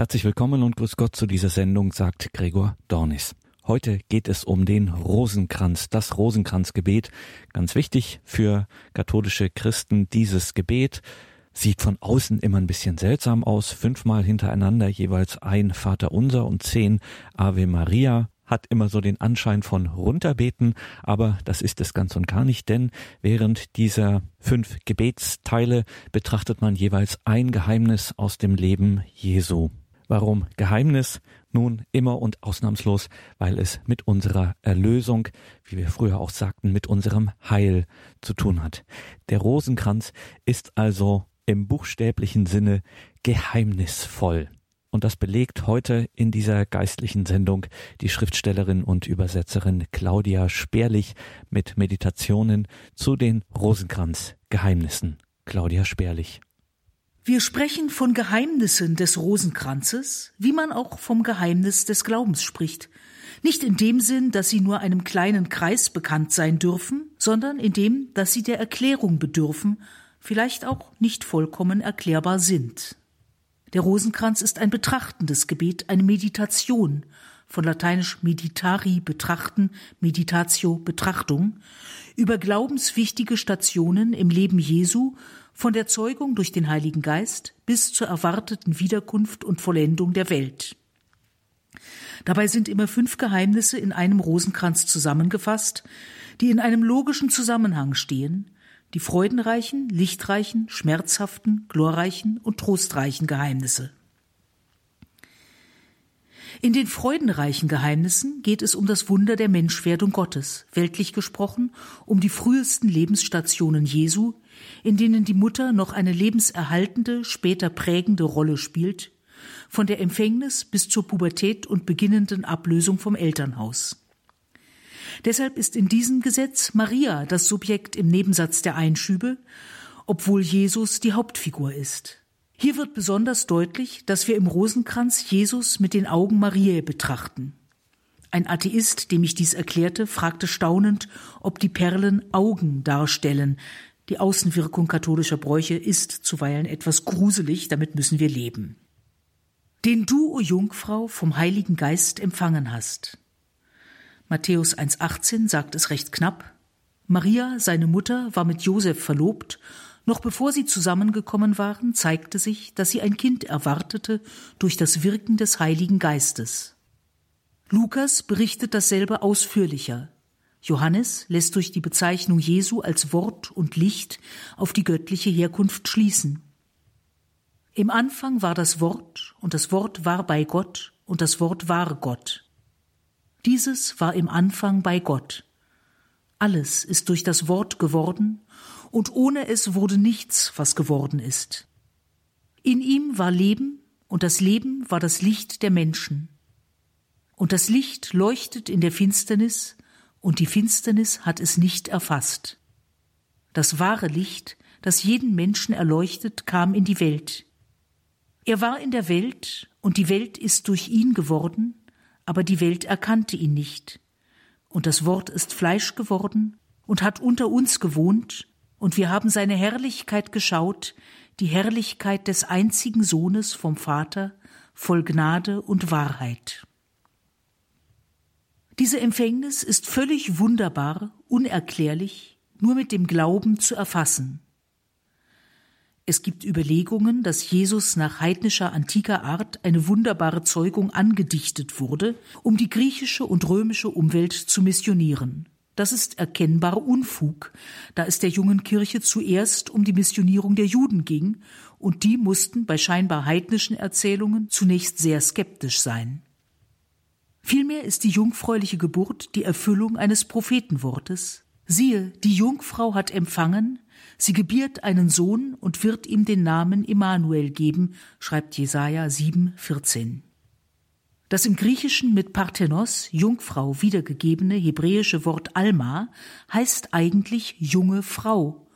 Herzlich willkommen und grüß Gott zu dieser Sendung, sagt Gregor Dornis. Heute geht es um den Rosenkranz, das Rosenkranzgebet. Ganz wichtig für katholische Christen dieses Gebet. Sieht von außen immer ein bisschen seltsam aus. Fünfmal hintereinander jeweils ein Vater Unser und zehn Ave Maria hat immer so den Anschein von runterbeten, aber das ist es ganz und gar nicht, denn während dieser fünf Gebetsteile betrachtet man jeweils ein Geheimnis aus dem Leben Jesu. Warum Geheimnis? Nun immer und ausnahmslos, weil es mit unserer Erlösung, wie wir früher auch sagten, mit unserem Heil zu tun hat. Der Rosenkranz ist also im buchstäblichen Sinne geheimnisvoll. Und das belegt heute in dieser geistlichen Sendung die Schriftstellerin und Übersetzerin Claudia Sperlich mit Meditationen zu den Rosenkranz-Geheimnissen. Claudia Sperlich. Wir sprechen von Geheimnissen des Rosenkranzes, wie man auch vom Geheimnis des Glaubens spricht. Nicht in dem Sinn, dass sie nur einem kleinen Kreis bekannt sein dürfen, sondern in dem, dass sie der Erklärung bedürfen, vielleicht auch nicht vollkommen erklärbar sind. Der Rosenkranz ist ein betrachtendes Gebet, eine Meditation, von lateinisch meditari betrachten, meditatio Betrachtung, über glaubenswichtige Stationen im Leben Jesu, von der Zeugung durch den Heiligen Geist bis zur erwarteten Wiederkunft und Vollendung der Welt. Dabei sind immer fünf Geheimnisse in einem Rosenkranz zusammengefasst, die in einem logischen Zusammenhang stehen, die freudenreichen, lichtreichen, schmerzhaften, glorreichen und trostreichen Geheimnisse. In den freudenreichen Geheimnissen geht es um das Wunder der Menschwerdung Gottes, weltlich gesprochen um die frühesten Lebensstationen Jesu, in denen die Mutter noch eine lebenserhaltende, später prägende Rolle spielt, von der Empfängnis bis zur Pubertät und beginnenden Ablösung vom Elternhaus. Deshalb ist in diesem Gesetz Maria das Subjekt im Nebensatz der Einschübe, obwohl Jesus die Hauptfigur ist. Hier wird besonders deutlich, dass wir im Rosenkranz Jesus mit den Augen Mariä betrachten. Ein Atheist, dem ich dies erklärte, fragte staunend, ob die Perlen Augen darstellen. Die Außenwirkung katholischer Bräuche ist zuweilen etwas gruselig, damit müssen wir leben. Den du, o Jungfrau, vom Heiligen Geist empfangen hast. Matthäus 1,18 sagt es recht knapp. Maria, seine Mutter, war mit Josef verlobt noch bevor sie zusammengekommen waren, zeigte sich, dass sie ein Kind erwartete durch das Wirken des Heiligen Geistes. Lukas berichtet dasselbe ausführlicher. Johannes lässt durch die Bezeichnung Jesu als Wort und Licht auf die göttliche Herkunft schließen. Im Anfang war das Wort, und das Wort war bei Gott, und das Wort war Gott. Dieses war im Anfang bei Gott. Alles ist durch das Wort geworden, und ohne es wurde nichts, was geworden ist. In ihm war Leben, und das Leben war das Licht der Menschen. Und das Licht leuchtet in der Finsternis, und die Finsternis hat es nicht erfasst. Das wahre Licht, das jeden Menschen erleuchtet, kam in die Welt. Er war in der Welt, und die Welt ist durch ihn geworden, aber die Welt erkannte ihn nicht. Und das Wort ist Fleisch geworden und hat unter uns gewohnt, und wir haben seine Herrlichkeit geschaut, die Herrlichkeit des einzigen Sohnes vom Vater, voll Gnade und Wahrheit. Diese Empfängnis ist völlig wunderbar, unerklärlich, nur mit dem Glauben zu erfassen. Es gibt Überlegungen, dass Jesus nach heidnischer antiker Art eine wunderbare Zeugung angedichtet wurde, um die griechische und römische Umwelt zu missionieren. Das ist erkennbar Unfug, da es der jungen Kirche zuerst um die Missionierung der Juden ging, und die mussten bei scheinbar heidnischen Erzählungen zunächst sehr skeptisch sein. Vielmehr ist die jungfräuliche Geburt die Erfüllung eines Prophetenwortes. Siehe, die Jungfrau hat empfangen, sie gebiert einen Sohn und wird ihm den Namen Immanuel geben, schreibt Jesaja 7, 14. Das im Griechischen mit Parthenos, Jungfrau, wiedergegebene hebräische Wort Alma heißt eigentlich junge Frau.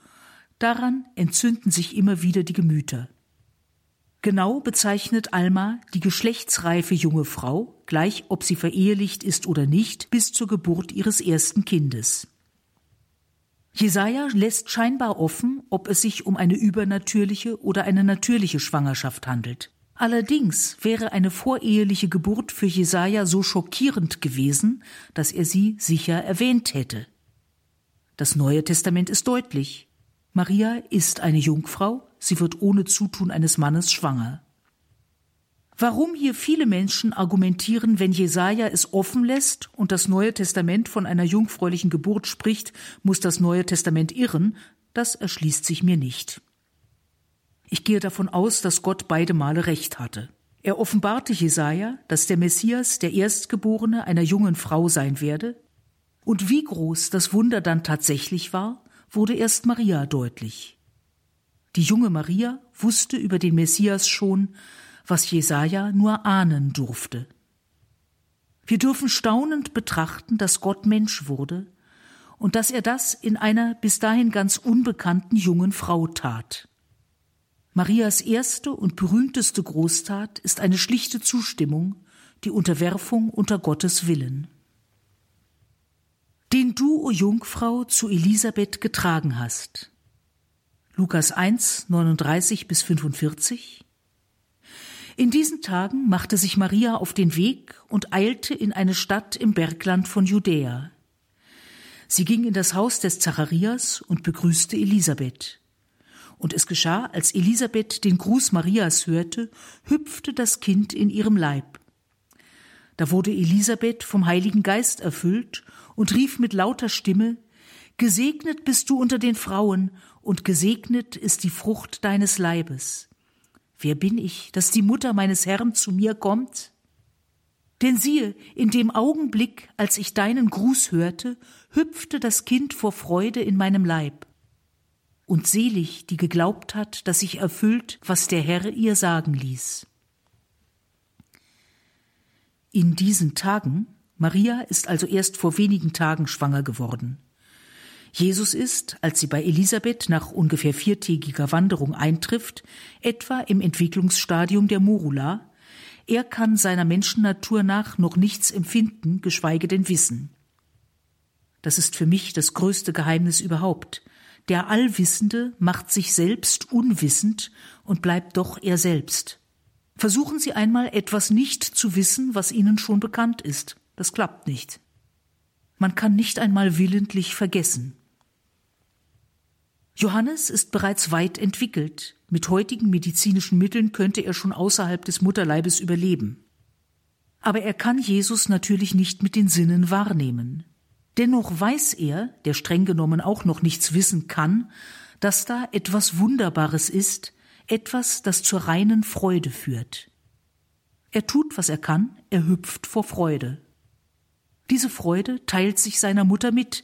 Daran entzünden sich immer wieder die Gemüter. Genau bezeichnet Alma die geschlechtsreife junge Frau, gleich ob sie verehelicht ist oder nicht, bis zur Geburt ihres ersten Kindes. Jesaja lässt scheinbar offen, ob es sich um eine übernatürliche oder eine natürliche Schwangerschaft handelt. Allerdings wäre eine voreheliche Geburt für Jesaja so schockierend gewesen, dass er sie sicher erwähnt hätte. Das Neue Testament ist deutlich. Maria ist eine Jungfrau, sie wird ohne Zutun eines Mannes schwanger. Warum hier viele Menschen argumentieren, wenn Jesaja es offen lässt und das Neue Testament von einer jungfräulichen Geburt spricht, muss das Neue Testament irren, das erschließt sich mir nicht. Ich gehe davon aus, dass Gott beide Male recht hatte. Er offenbarte Jesaja, dass der Messias der Erstgeborene einer jungen Frau sein werde, und wie groß das Wunder dann tatsächlich war, wurde erst Maria deutlich. Die junge Maria wusste über den Messias schon, was Jesaja nur ahnen durfte. Wir dürfen staunend betrachten, dass Gott Mensch wurde und dass er das in einer bis dahin ganz unbekannten jungen Frau tat. Marias erste und berühmteste Großtat ist eine schlichte Zustimmung, die Unterwerfung unter Gottes Willen. Den du, o Jungfrau, zu Elisabeth getragen hast. Lukas 1, 39 bis 45 in diesen Tagen machte sich Maria auf den Weg und eilte in eine Stadt im Bergland von Judäa. Sie ging in das Haus des Zacharias und begrüßte Elisabeth. Und es geschah, als Elisabeth den Gruß Marias hörte, hüpfte das Kind in ihrem Leib. Da wurde Elisabeth vom Heiligen Geist erfüllt und rief mit lauter Stimme Gesegnet bist du unter den Frauen, und gesegnet ist die Frucht deines Leibes. Wer bin ich, dass die Mutter meines Herrn zu mir kommt? Denn siehe, in dem Augenblick, als ich deinen Gruß hörte, hüpfte das Kind vor Freude in meinem Leib. Und selig, die geglaubt hat, dass sich erfüllt, was der Herr ihr sagen ließ. In diesen Tagen, Maria ist also erst vor wenigen Tagen schwanger geworden. Jesus ist, als sie bei Elisabeth nach ungefähr viertägiger Wanderung eintrifft, etwa im Entwicklungsstadium der Morula. Er kann seiner Menschennatur nach noch nichts empfinden, geschweige denn wissen. Das ist für mich das größte Geheimnis überhaupt. Der Allwissende macht sich selbst unwissend und bleibt doch er selbst. Versuchen Sie einmal etwas nicht zu wissen, was Ihnen schon bekannt ist. Das klappt nicht. Man kann nicht einmal willentlich vergessen. Johannes ist bereits weit entwickelt. Mit heutigen medizinischen Mitteln könnte er schon außerhalb des Mutterleibes überleben. Aber er kann Jesus natürlich nicht mit den Sinnen wahrnehmen. Dennoch weiß er, der streng genommen auch noch nichts wissen kann, dass da etwas Wunderbares ist, etwas, das zur reinen Freude führt. Er tut, was er kann, er hüpft vor Freude. Diese Freude teilt sich seiner Mutter mit,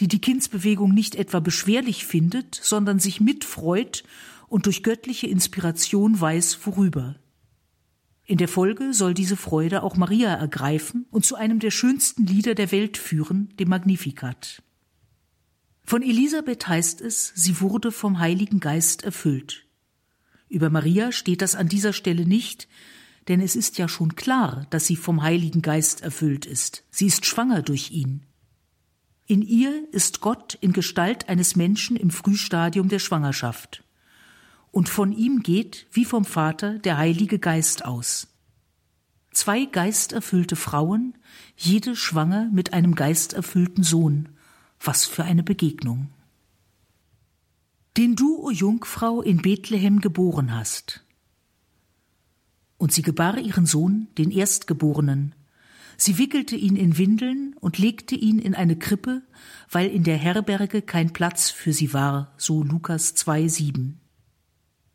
die die Kindsbewegung nicht etwa beschwerlich findet, sondern sich mitfreut und durch göttliche Inspiration weiß, worüber. In der Folge soll diese Freude auch Maria ergreifen und zu einem der schönsten Lieder der Welt führen, dem Magnificat. Von Elisabeth heißt es, sie wurde vom Heiligen Geist erfüllt. Über Maria steht das an dieser Stelle nicht, denn es ist ja schon klar, dass sie vom Heiligen Geist erfüllt ist. Sie ist schwanger durch ihn. In ihr ist Gott in Gestalt eines Menschen im Frühstadium der Schwangerschaft. Und von ihm geht, wie vom Vater, der Heilige Geist aus. Zwei geisterfüllte Frauen, jede schwanger mit einem geisterfüllten Sohn. Was für eine Begegnung. Den du, o Jungfrau, in Bethlehem geboren hast. Und sie gebar ihren Sohn, den Erstgeborenen, Sie wickelte ihn in Windeln und legte ihn in eine Krippe, weil in der Herberge kein Platz für sie war, so Lukas 2,7.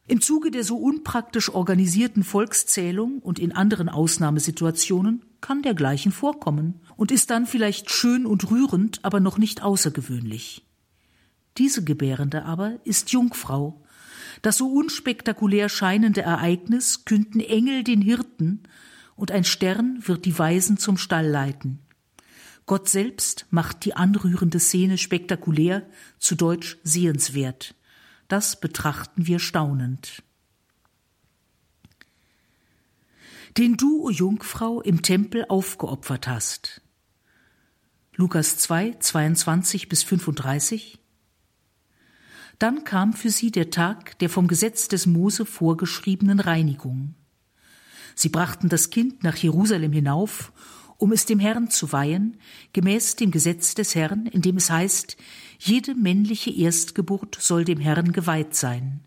Im Zuge der so unpraktisch organisierten Volkszählung und in anderen Ausnahmesituationen kann dergleichen vorkommen und ist dann vielleicht schön und rührend, aber noch nicht außergewöhnlich. Diese Gebärende aber ist Jungfrau. Das so unspektakulär scheinende Ereignis künden Engel den Hirten, und ein Stern wird die Weisen zum Stall leiten. Gott selbst macht die anrührende Szene spektakulär, zu Deutsch sehenswert. Das betrachten wir staunend. Den du, o Jungfrau, im Tempel aufgeopfert hast. Lukas 2, 22 bis 35. Dann kam für sie der Tag der vom Gesetz des Mose vorgeschriebenen Reinigung. Sie brachten das Kind nach Jerusalem hinauf, um es dem Herrn zu weihen, gemäß dem Gesetz des Herrn, in dem es heißt, jede männliche Erstgeburt soll dem Herrn geweiht sein.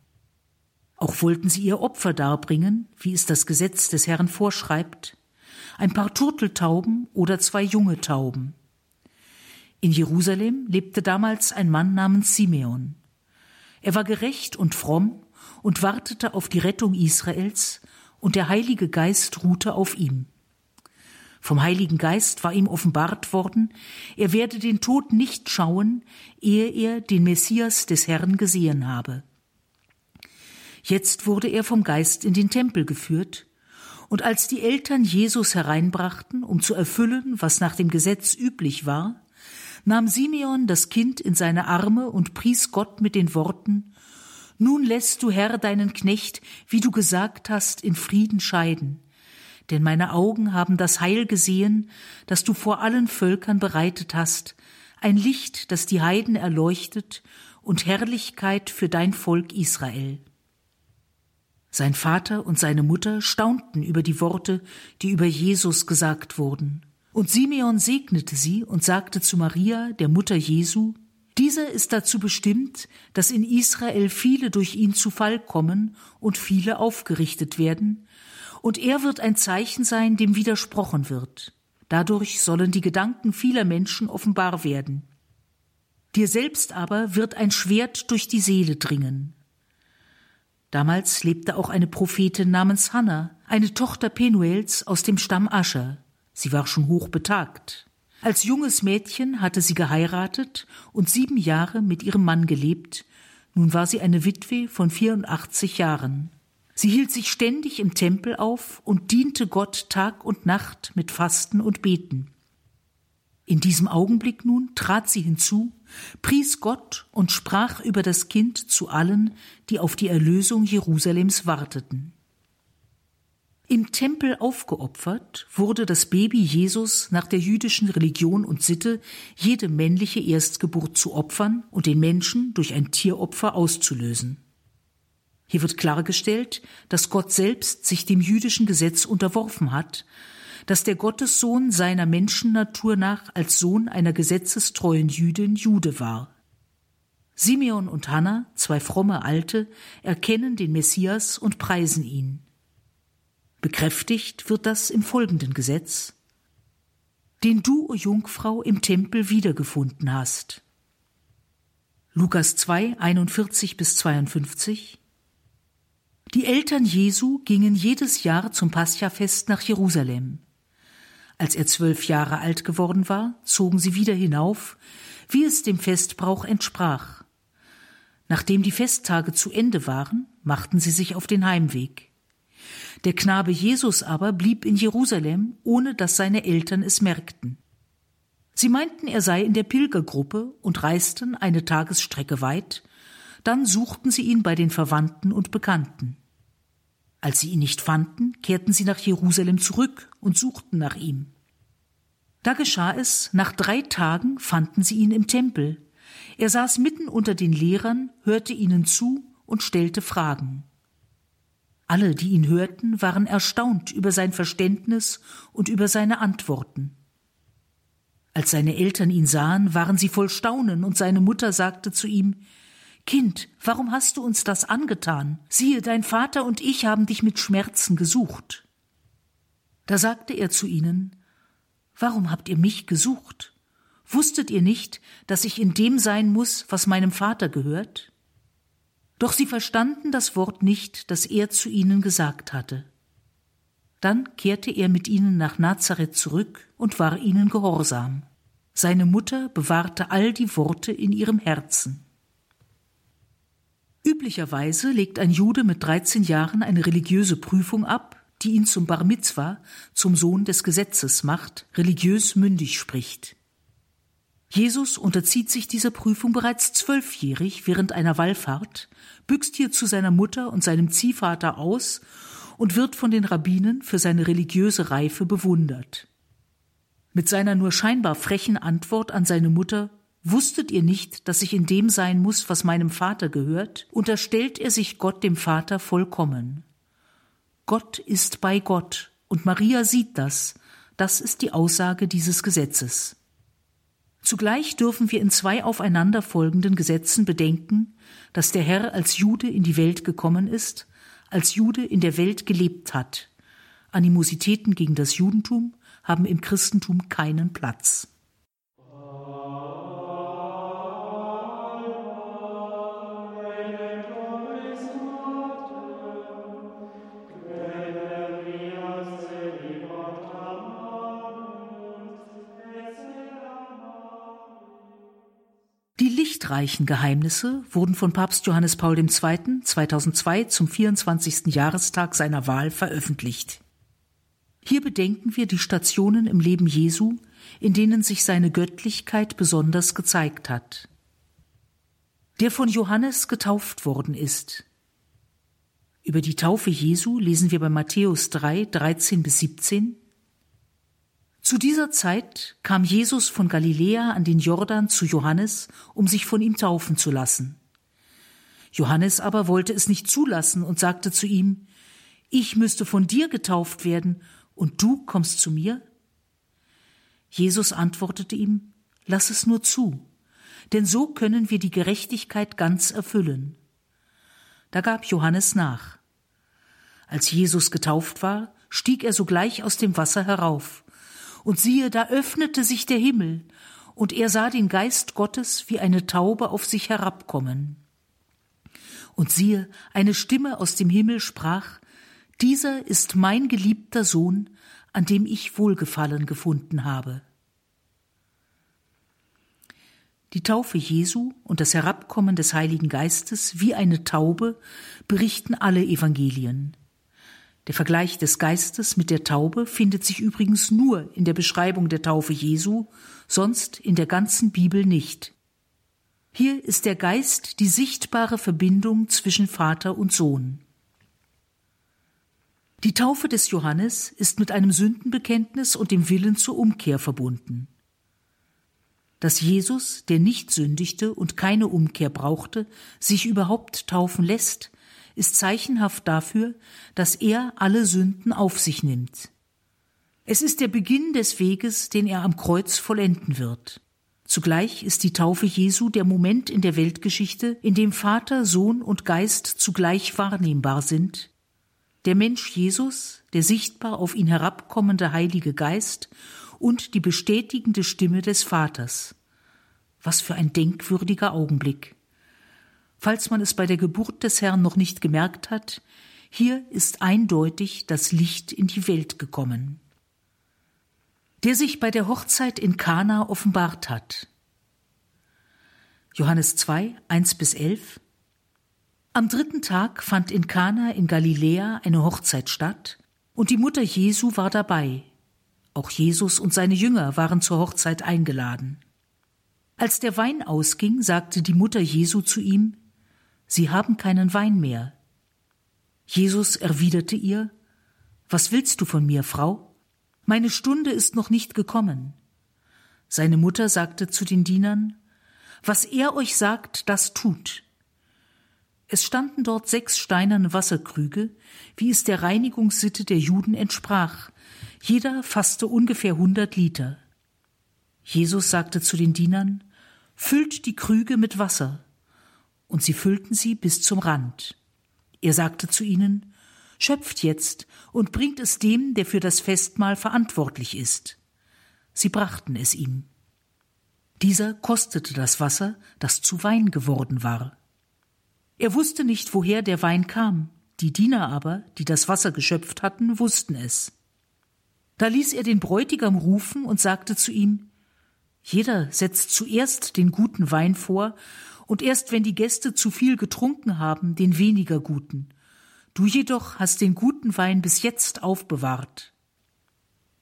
Auch wollten sie ihr Opfer darbringen, wie es das Gesetz des Herrn vorschreibt, ein paar Turteltauben oder zwei junge Tauben. In Jerusalem lebte damals ein Mann namens Simeon. Er war gerecht und fromm und wartete auf die Rettung Israels, und der Heilige Geist ruhte auf ihm. Vom Heiligen Geist war ihm offenbart worden, er werde den Tod nicht schauen, ehe er den Messias des Herrn gesehen habe. Jetzt wurde er vom Geist in den Tempel geführt, und als die Eltern Jesus hereinbrachten, um zu erfüllen, was nach dem Gesetz üblich war, nahm Simeon das Kind in seine Arme und pries Gott mit den Worten Nun lässt du, Herr, deinen Knecht, wie du gesagt hast, in Frieden scheiden. Denn meine Augen haben das Heil gesehen, das du vor allen Völkern bereitet hast, ein Licht, das die Heiden erleuchtet und Herrlichkeit für dein Volk Israel. Sein Vater und seine Mutter staunten über die Worte, die über Jesus gesagt wurden. Und Simeon segnete sie und sagte zu Maria, der Mutter Jesu, dieser ist dazu bestimmt, dass in Israel viele durch ihn zu Fall kommen und viele aufgerichtet werden, und er wird ein Zeichen sein, dem widersprochen wird. Dadurch sollen die Gedanken vieler Menschen offenbar werden. Dir selbst aber wird ein Schwert durch die Seele dringen. Damals lebte auch eine Prophetin namens Hannah, eine Tochter Penuels aus dem Stamm Ascher. Sie war schon hoch betagt. Als junges Mädchen hatte sie geheiratet und sieben Jahre mit ihrem Mann gelebt. Nun war sie eine Witwe von 84 Jahren. Sie hielt sich ständig im Tempel auf und diente Gott Tag und Nacht mit Fasten und Beten. In diesem Augenblick nun trat sie hinzu, pries Gott und sprach über das Kind zu allen, die auf die Erlösung Jerusalems warteten. Im Tempel aufgeopfert wurde das Baby Jesus nach der jüdischen Religion und Sitte, jede männliche Erstgeburt zu opfern und den Menschen durch ein Tieropfer auszulösen. Hier wird klargestellt, dass Gott selbst sich dem jüdischen Gesetz unterworfen hat, dass der Gottessohn seiner Menschennatur nach als Sohn einer gesetzestreuen Jüdin Jude war. Simeon und Hannah, zwei fromme Alte, erkennen den Messias und preisen ihn. Bekräftigt wird das im folgenden Gesetz, den du, o Jungfrau, im Tempel wiedergefunden hast. Lukas 2, 41 bis 52 Die Eltern Jesu gingen jedes Jahr zum Paschafest nach Jerusalem. Als er zwölf Jahre alt geworden war, zogen sie wieder hinauf, wie es dem Festbrauch entsprach. Nachdem die Festtage zu Ende waren, machten sie sich auf den Heimweg. Der Knabe Jesus aber blieb in Jerusalem, ohne dass seine Eltern es merkten. Sie meinten, er sei in der Pilgergruppe und reisten eine Tagesstrecke weit, dann suchten sie ihn bei den Verwandten und Bekannten. Als sie ihn nicht fanden, kehrten sie nach Jerusalem zurück und suchten nach ihm. Da geschah es, nach drei Tagen fanden sie ihn im Tempel. Er saß mitten unter den Lehrern, hörte ihnen zu und stellte Fragen. Alle, die ihn hörten, waren erstaunt über sein Verständnis und über seine Antworten. Als seine Eltern ihn sahen, waren sie voll Staunen, und seine Mutter sagte zu ihm Kind, warum hast du uns das angetan? Siehe, dein Vater und ich haben dich mit Schmerzen gesucht. Da sagte er zu ihnen Warum habt ihr mich gesucht? Wusstet ihr nicht, dass ich in dem sein muss, was meinem Vater gehört? Doch sie verstanden das Wort nicht, das er zu ihnen gesagt hatte. Dann kehrte er mit ihnen nach Nazareth zurück und war ihnen gehorsam. Seine Mutter bewahrte all die Worte in ihrem Herzen. Üblicherweise legt ein Jude mit 13 Jahren eine religiöse Prüfung ab, die ihn zum Bar Mitzwa, zum Sohn des Gesetzes macht, religiös mündig spricht. Jesus unterzieht sich dieser Prüfung bereits zwölfjährig während einer Wallfahrt, büxt hier zu seiner Mutter und seinem Ziehvater aus und wird von den Rabbinen für seine religiöse Reife bewundert. Mit seiner nur scheinbar frechen Antwort an seine Mutter Wusstet ihr nicht, dass ich in dem sein muss, was meinem Vater gehört? Unterstellt er sich Gott dem Vater vollkommen. Gott ist bei Gott und Maria sieht das. Das ist die Aussage dieses Gesetzes. Zugleich dürfen wir in zwei aufeinanderfolgenden Gesetzen bedenken, dass der Herr als Jude in die Welt gekommen ist, als Jude in der Welt gelebt hat. Animositäten gegen das Judentum haben im Christentum keinen Platz. Die lichtreichen Geheimnisse wurden von Papst Johannes Paul II. 2002 zum 24. Jahrestag seiner Wahl veröffentlicht. Hier bedenken wir die Stationen im Leben Jesu, in denen sich seine Göttlichkeit besonders gezeigt hat. Der von Johannes getauft worden ist. Über die Taufe Jesu lesen wir bei Matthäus 3, 13 bis 17, zu dieser Zeit kam Jesus von Galiläa an den Jordan zu Johannes, um sich von ihm taufen zu lassen. Johannes aber wollte es nicht zulassen und sagte zu ihm, Ich müsste von dir getauft werden, und du kommst zu mir? Jesus antwortete ihm, Lass es nur zu, denn so können wir die Gerechtigkeit ganz erfüllen. Da gab Johannes nach. Als Jesus getauft war, stieg er sogleich aus dem Wasser herauf, und siehe, da öffnete sich der Himmel, und er sah den Geist Gottes wie eine Taube auf sich herabkommen. Und siehe, eine Stimme aus dem Himmel sprach, Dieser ist mein geliebter Sohn, an dem ich Wohlgefallen gefunden habe. Die Taufe Jesu und das Herabkommen des Heiligen Geistes wie eine Taube berichten alle Evangelien. Der Vergleich des Geistes mit der Taube findet sich übrigens nur in der Beschreibung der Taufe Jesu, sonst in der ganzen Bibel nicht. Hier ist der Geist die sichtbare Verbindung zwischen Vater und Sohn. Die Taufe des Johannes ist mit einem Sündenbekenntnis und dem Willen zur Umkehr verbunden. Dass Jesus, der nicht sündigte und keine Umkehr brauchte, sich überhaupt taufen lässt, ist zeichenhaft dafür, dass er alle Sünden auf sich nimmt. Es ist der Beginn des Weges, den er am Kreuz vollenden wird. Zugleich ist die Taufe Jesu der Moment in der Weltgeschichte, in dem Vater, Sohn und Geist zugleich wahrnehmbar sind. Der Mensch Jesus, der sichtbar auf ihn herabkommende Heilige Geist und die bestätigende Stimme des Vaters. Was für ein denkwürdiger Augenblick. Falls man es bei der Geburt des Herrn noch nicht gemerkt hat, hier ist eindeutig das Licht in die Welt gekommen. Der sich bei der Hochzeit in Kana offenbart hat. Johannes 2, 1 bis 11 Am dritten Tag fand in Kana in Galiläa eine Hochzeit statt, und die Mutter Jesu war dabei. Auch Jesus und seine Jünger waren zur Hochzeit eingeladen. Als der Wein ausging, sagte die Mutter Jesu zu ihm, Sie haben keinen Wein mehr. Jesus erwiderte ihr, Was willst du von mir, Frau? Meine Stunde ist noch nicht gekommen. Seine Mutter sagte zu den Dienern, Was er euch sagt, das tut. Es standen dort sechs steinerne Wasserkrüge, wie es der Reinigungssitte der Juden entsprach. Jeder fasste ungefähr hundert Liter. Jesus sagte zu den Dienern, Füllt die Krüge mit Wasser und sie füllten sie bis zum Rand. Er sagte zu ihnen, Schöpft jetzt und bringt es dem, der für das Festmahl verantwortlich ist. Sie brachten es ihm. Dieser kostete das Wasser, das zu Wein geworden war. Er wusste nicht, woher der Wein kam, die Diener aber, die das Wasser geschöpft hatten, wussten es. Da ließ er den Bräutigam rufen und sagte zu ihm Jeder setzt zuerst den guten Wein vor und erst wenn die Gäste zu viel getrunken haben, den weniger guten. Du jedoch hast den guten Wein bis jetzt aufbewahrt.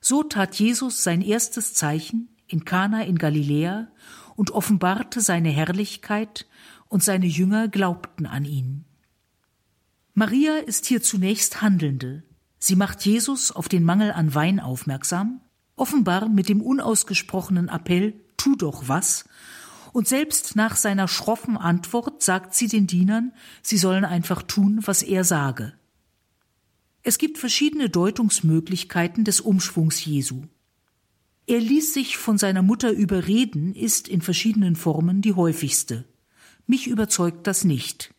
So tat Jesus sein erstes Zeichen in Kana in Galiläa und offenbarte seine Herrlichkeit, und seine Jünger glaubten an ihn. Maria ist hier zunächst Handelnde. Sie macht Jesus auf den Mangel an Wein aufmerksam, offenbar mit dem unausgesprochenen Appell Tu doch was, und selbst nach seiner schroffen Antwort sagt sie den Dienern, sie sollen einfach tun, was er sage. Es gibt verschiedene Deutungsmöglichkeiten des Umschwungs Jesu. Er ließ sich von seiner Mutter überreden, ist in verschiedenen Formen die häufigste. Mich überzeugt das nicht.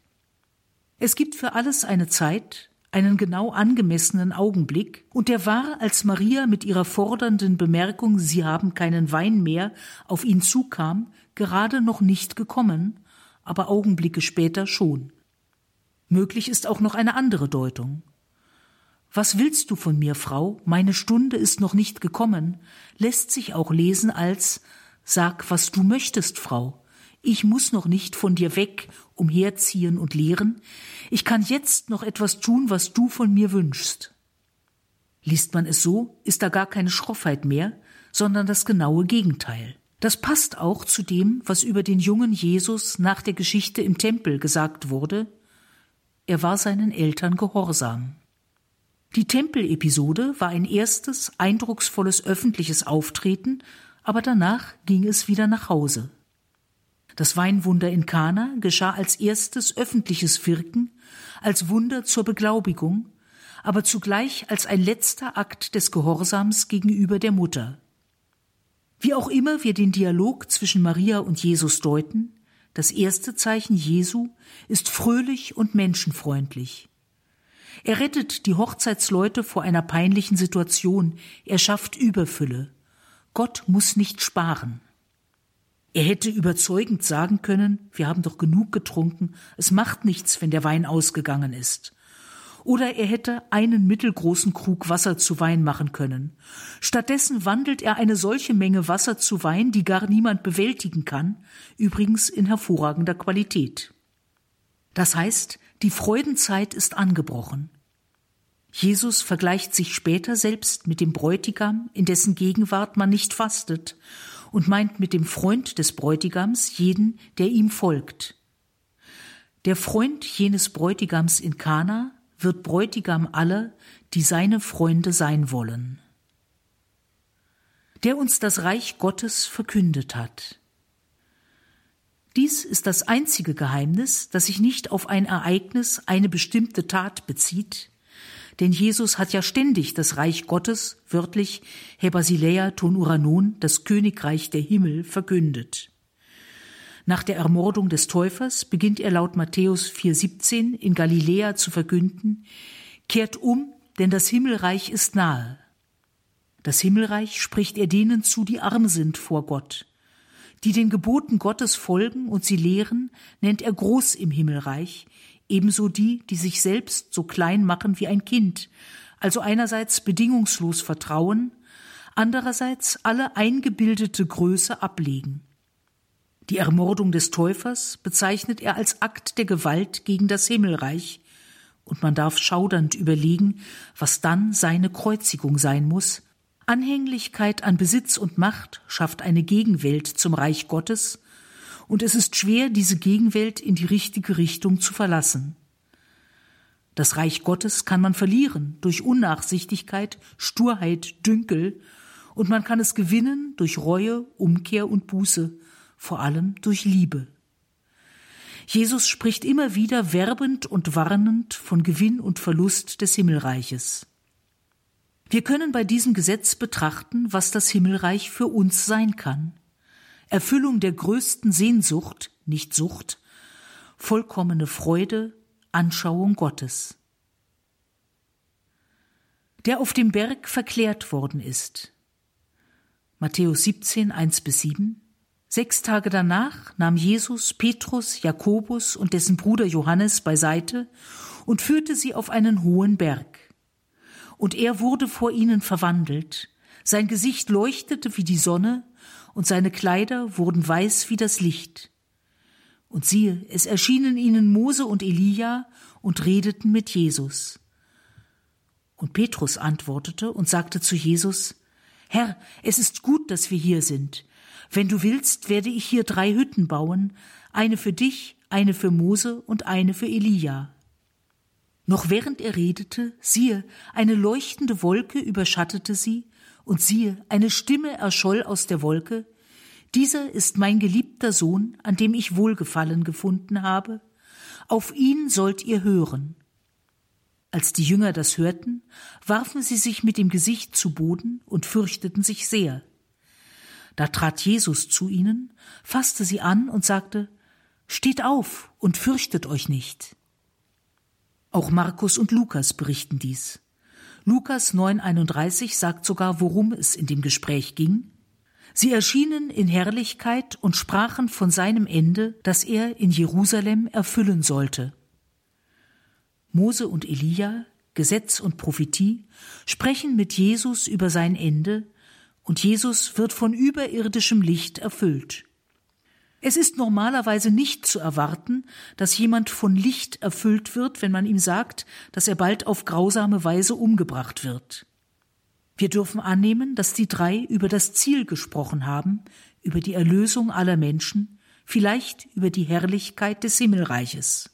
Es gibt für alles eine Zeit, einen genau angemessenen Augenblick, und der war, als Maria mit ihrer fordernden Bemerkung, Sie haben keinen Wein mehr, auf ihn zukam, gerade noch nicht gekommen, aber Augenblicke später schon. Möglich ist auch noch eine andere Deutung. Was willst du von mir, Frau? Meine Stunde ist noch nicht gekommen, lässt sich auch lesen als Sag, was du möchtest, Frau. Ich muss noch nicht von dir weg, umherziehen und lehren. Ich kann jetzt noch etwas tun, was du von mir wünschst. Liest man es so, ist da gar keine Schroffheit mehr, sondern das genaue Gegenteil. Das passt auch zu dem, was über den jungen Jesus nach der Geschichte im Tempel gesagt wurde. Er war seinen Eltern gehorsam. Die Tempelepisode war ein erstes, eindrucksvolles öffentliches Auftreten, aber danach ging es wieder nach Hause. Das Weinwunder in Kana geschah als erstes öffentliches Wirken, als Wunder zur Beglaubigung, aber zugleich als ein letzter Akt des Gehorsams gegenüber der Mutter. Wie auch immer wir den Dialog zwischen Maria und Jesus deuten, das erste Zeichen Jesu ist fröhlich und menschenfreundlich. Er rettet die Hochzeitsleute vor einer peinlichen Situation, er schafft Überfülle. Gott muss nicht sparen. Er hätte überzeugend sagen können, wir haben doch genug getrunken, es macht nichts, wenn der Wein ausgegangen ist. Oder er hätte einen mittelgroßen Krug Wasser zu Wein machen können. Stattdessen wandelt er eine solche Menge Wasser zu Wein, die gar niemand bewältigen kann, übrigens in hervorragender Qualität. Das heißt, die Freudenzeit ist angebrochen. Jesus vergleicht sich später selbst mit dem Bräutigam, in dessen Gegenwart man nicht fastet, und meint mit dem Freund des Bräutigams jeden, der ihm folgt. Der Freund jenes Bräutigams in Kana wird Bräutigam aller, die seine Freunde sein wollen. Der uns das Reich Gottes verkündet hat. Dies ist das einzige Geheimnis, das sich nicht auf ein Ereignis, eine bestimmte Tat bezieht, denn Jesus hat ja ständig das Reich Gottes, wörtlich Hebasileia ton Uranon, das Königreich der Himmel, verkündet. Nach der Ermordung des Täufers beginnt er laut Matthäus 4,17 in Galiläa zu verkünden, kehrt um, denn das Himmelreich ist nahe. Das Himmelreich spricht er denen zu, die arm sind vor Gott, die den Geboten Gottes folgen und sie lehren, nennt er groß im Himmelreich, ebenso die, die sich selbst so klein machen wie ein Kind, also einerseits bedingungslos vertrauen, andererseits alle eingebildete Größe ablegen. Die Ermordung des Täufers bezeichnet er als Akt der Gewalt gegen das Himmelreich, und man darf schaudernd überlegen, was dann seine Kreuzigung sein muss, Anhänglichkeit an Besitz und Macht schafft eine Gegenwelt zum Reich Gottes, und es ist schwer, diese Gegenwelt in die richtige Richtung zu verlassen. Das Reich Gottes kann man verlieren durch Unnachsichtigkeit, Sturheit, Dünkel, und man kann es gewinnen durch Reue, Umkehr und Buße, vor allem durch Liebe. Jesus spricht immer wieder werbend und warnend von Gewinn und Verlust des Himmelreiches. Wir können bei diesem Gesetz betrachten, was das Himmelreich für uns sein kann. Erfüllung der größten Sehnsucht, nicht Sucht, vollkommene Freude, Anschauung Gottes. Der auf dem Berg verklärt worden ist. Matthäus 17, 1 bis 7. Sechs Tage danach nahm Jesus Petrus, Jakobus und dessen Bruder Johannes beiseite und führte sie auf einen hohen Berg und er wurde vor ihnen verwandelt, sein Gesicht leuchtete wie die Sonne, und seine Kleider wurden weiß wie das Licht. Und siehe, es erschienen ihnen Mose und Elia und redeten mit Jesus. Und Petrus antwortete und sagte zu Jesus, Herr, es ist gut, dass wir hier sind. Wenn du willst, werde ich hier drei Hütten bauen, eine für dich, eine für Mose und eine für Elia. Noch während er redete, siehe, eine leuchtende Wolke überschattete sie, und siehe, eine Stimme erscholl aus der Wolke, dieser ist mein geliebter Sohn, an dem ich Wohlgefallen gefunden habe, auf ihn sollt ihr hören. Als die Jünger das hörten, warfen sie sich mit dem Gesicht zu Boden und fürchteten sich sehr. Da trat Jesus zu ihnen, fasste sie an und sagte, Steht auf und fürchtet euch nicht. Auch Markus und Lukas berichten dies. Lukas 9,31 sagt sogar, worum es in dem Gespräch ging. Sie erschienen in Herrlichkeit und sprachen von seinem Ende, das er in Jerusalem erfüllen sollte. Mose und Elia, Gesetz und Prophetie sprechen mit Jesus über sein Ende, und Jesus wird von überirdischem Licht erfüllt. Es ist normalerweise nicht zu erwarten, dass jemand von Licht erfüllt wird, wenn man ihm sagt, dass er bald auf grausame Weise umgebracht wird. Wir dürfen annehmen, dass die drei über das Ziel gesprochen haben, über die Erlösung aller Menschen, vielleicht über die Herrlichkeit des Himmelreiches.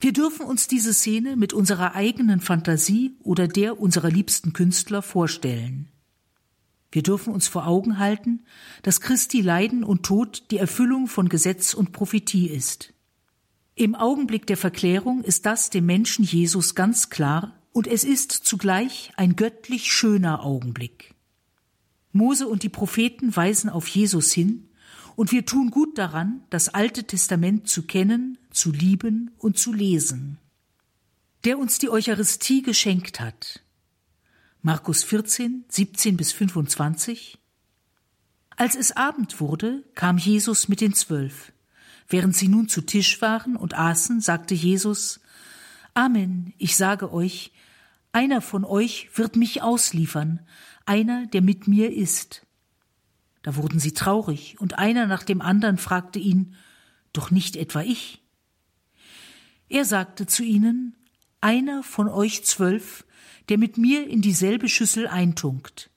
Wir dürfen uns diese Szene mit unserer eigenen Fantasie oder der unserer liebsten Künstler vorstellen. Wir dürfen uns vor Augen halten, dass Christi Leiden und Tod die Erfüllung von Gesetz und Prophetie ist. Im Augenblick der Verklärung ist das dem Menschen Jesus ganz klar und es ist zugleich ein göttlich schöner Augenblick. Mose und die Propheten weisen auf Jesus hin und wir tun gut daran, das Alte Testament zu kennen, zu lieben und zu lesen. Der uns die Eucharistie geschenkt hat. Markus 14, 17 bis 25. Als es Abend wurde, kam Jesus mit den Zwölf. Während sie nun zu Tisch waren und aßen, sagte Jesus, Amen, ich sage euch, einer von euch wird mich ausliefern, einer, der mit mir ist. Da wurden sie traurig, und einer nach dem anderen fragte ihn, Doch nicht etwa ich? Er sagte zu ihnen, Einer von euch zwölf, der mit mir in dieselbe Schüssel eintunkt.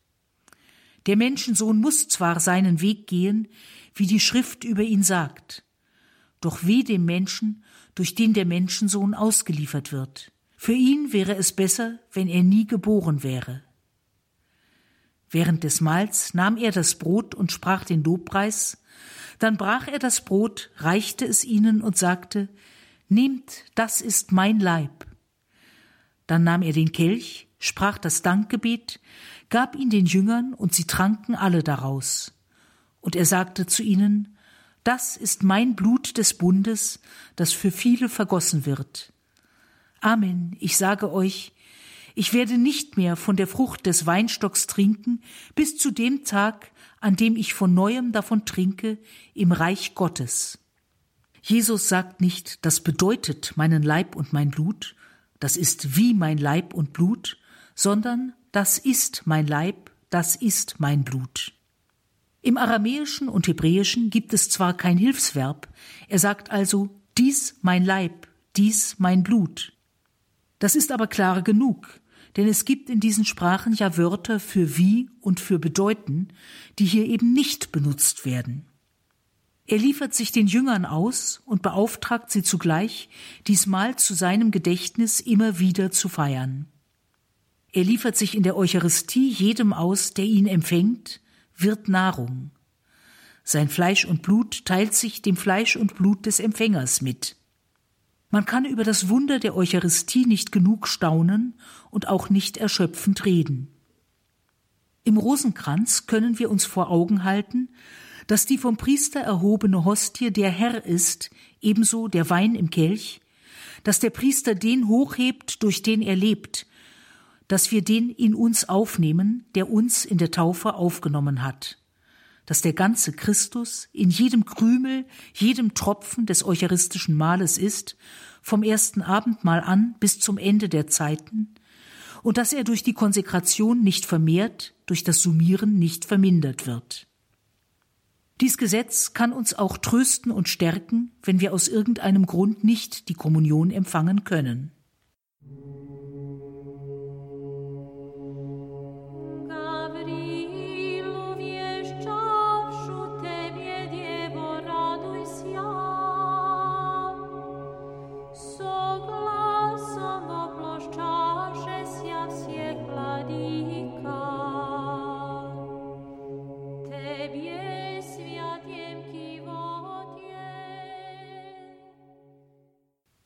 Der Menschensohn muss zwar seinen Weg gehen, wie die Schrift über ihn sagt, doch weh dem Menschen, durch den der Menschensohn ausgeliefert wird. Für ihn wäre es besser, wenn er nie geboren wäre. Während des Mahls nahm er das Brot und sprach den Lobpreis, dann brach er das Brot, reichte es ihnen und sagte, Nehmt, das ist mein Leib. Dann nahm er den Kelch, sprach das Dankgebet, gab ihn den Jüngern und sie tranken alle daraus. Und er sagte zu ihnen, Das ist mein Blut des Bundes, das für viele vergossen wird. Amen, ich sage euch, ich werde nicht mehr von der Frucht des Weinstocks trinken, bis zu dem Tag, an dem ich von neuem davon trinke, im Reich Gottes. Jesus sagt nicht, das bedeutet meinen Leib und mein Blut, das ist wie mein Leib und Blut, sondern das ist mein Leib, das ist mein Blut. Im Aramäischen und Hebräischen gibt es zwar kein Hilfsverb, er sagt also dies mein Leib, dies mein Blut. Das ist aber klar genug, denn es gibt in diesen Sprachen ja Wörter für wie und für bedeuten, die hier eben nicht benutzt werden. Er liefert sich den Jüngern aus und beauftragt sie zugleich, diesmal zu seinem Gedächtnis immer wieder zu feiern. Er liefert sich in der Eucharistie jedem aus, der ihn empfängt, wird Nahrung. Sein Fleisch und Blut teilt sich dem Fleisch und Blut des Empfängers mit. Man kann über das Wunder der Eucharistie nicht genug staunen und auch nicht erschöpfend reden. Im Rosenkranz können wir uns vor Augen halten, dass die vom Priester erhobene Hostie der Herr ist, ebenso der Wein im Kelch, dass der Priester den hochhebt, durch den er lebt, dass wir den in uns aufnehmen, der uns in der Taufe aufgenommen hat dass der ganze Christus in jedem Krümel, jedem Tropfen des eucharistischen Mahles ist, vom ersten Abendmahl an bis zum Ende der Zeiten, und dass er durch die Konsekration nicht vermehrt, durch das Summieren nicht vermindert wird. Dies Gesetz kann uns auch trösten und stärken, wenn wir aus irgendeinem Grund nicht die Kommunion empfangen können.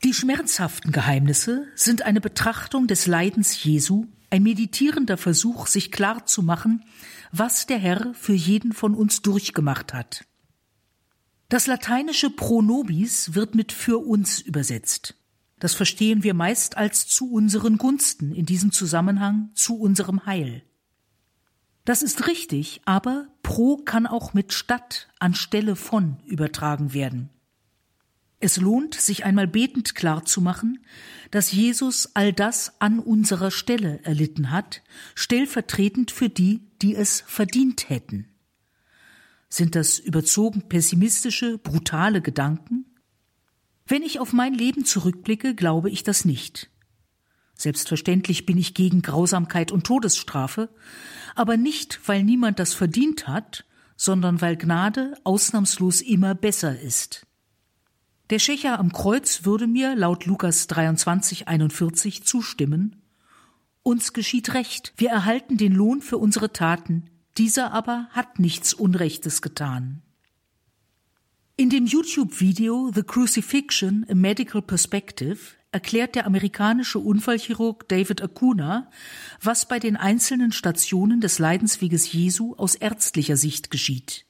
Die schmerzhaften Geheimnisse sind eine Betrachtung des Leidens Jesu, ein meditierender Versuch, sich klar zu machen, was der Herr für jeden von uns durchgemacht hat. Das lateinische Pro nobis wird mit für uns übersetzt. Das verstehen wir meist als zu unseren Gunsten, in diesem Zusammenhang zu unserem Heil. Das ist richtig, aber pro kann auch mit statt anstelle von übertragen werden. Es lohnt, sich einmal betend klarzumachen, dass Jesus all das an unserer Stelle erlitten hat, stellvertretend für die, die es verdient hätten. Sind das überzogen pessimistische, brutale Gedanken? Wenn ich auf mein Leben zurückblicke, glaube ich das nicht. Selbstverständlich bin ich gegen Grausamkeit und Todesstrafe, aber nicht, weil niemand das verdient hat, sondern weil Gnade ausnahmslos immer besser ist. Der Schächer am Kreuz würde mir laut Lukas 23, 41 zustimmen. Uns geschieht Recht. Wir erhalten den Lohn für unsere Taten. Dieser aber hat nichts Unrechtes getan. In dem YouTube-Video The Crucifixion, a Medical Perspective erklärt der amerikanische Unfallchirurg David Acuna, was bei den einzelnen Stationen des Leidensweges Jesu aus ärztlicher Sicht geschieht.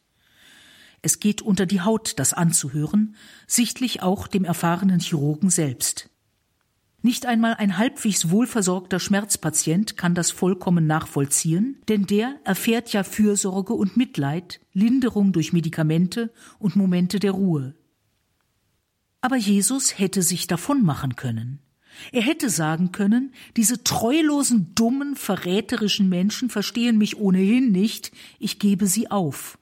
Es geht unter die Haut, das anzuhören, sichtlich auch dem erfahrenen Chirurgen selbst. Nicht einmal ein halbwegs wohlversorgter Schmerzpatient kann das vollkommen nachvollziehen, denn der erfährt ja Fürsorge und Mitleid, Linderung durch Medikamente und Momente der Ruhe. Aber Jesus hätte sich davon machen können. Er hätte sagen können, diese treulosen, dummen, verräterischen Menschen verstehen mich ohnehin nicht, ich gebe sie auf.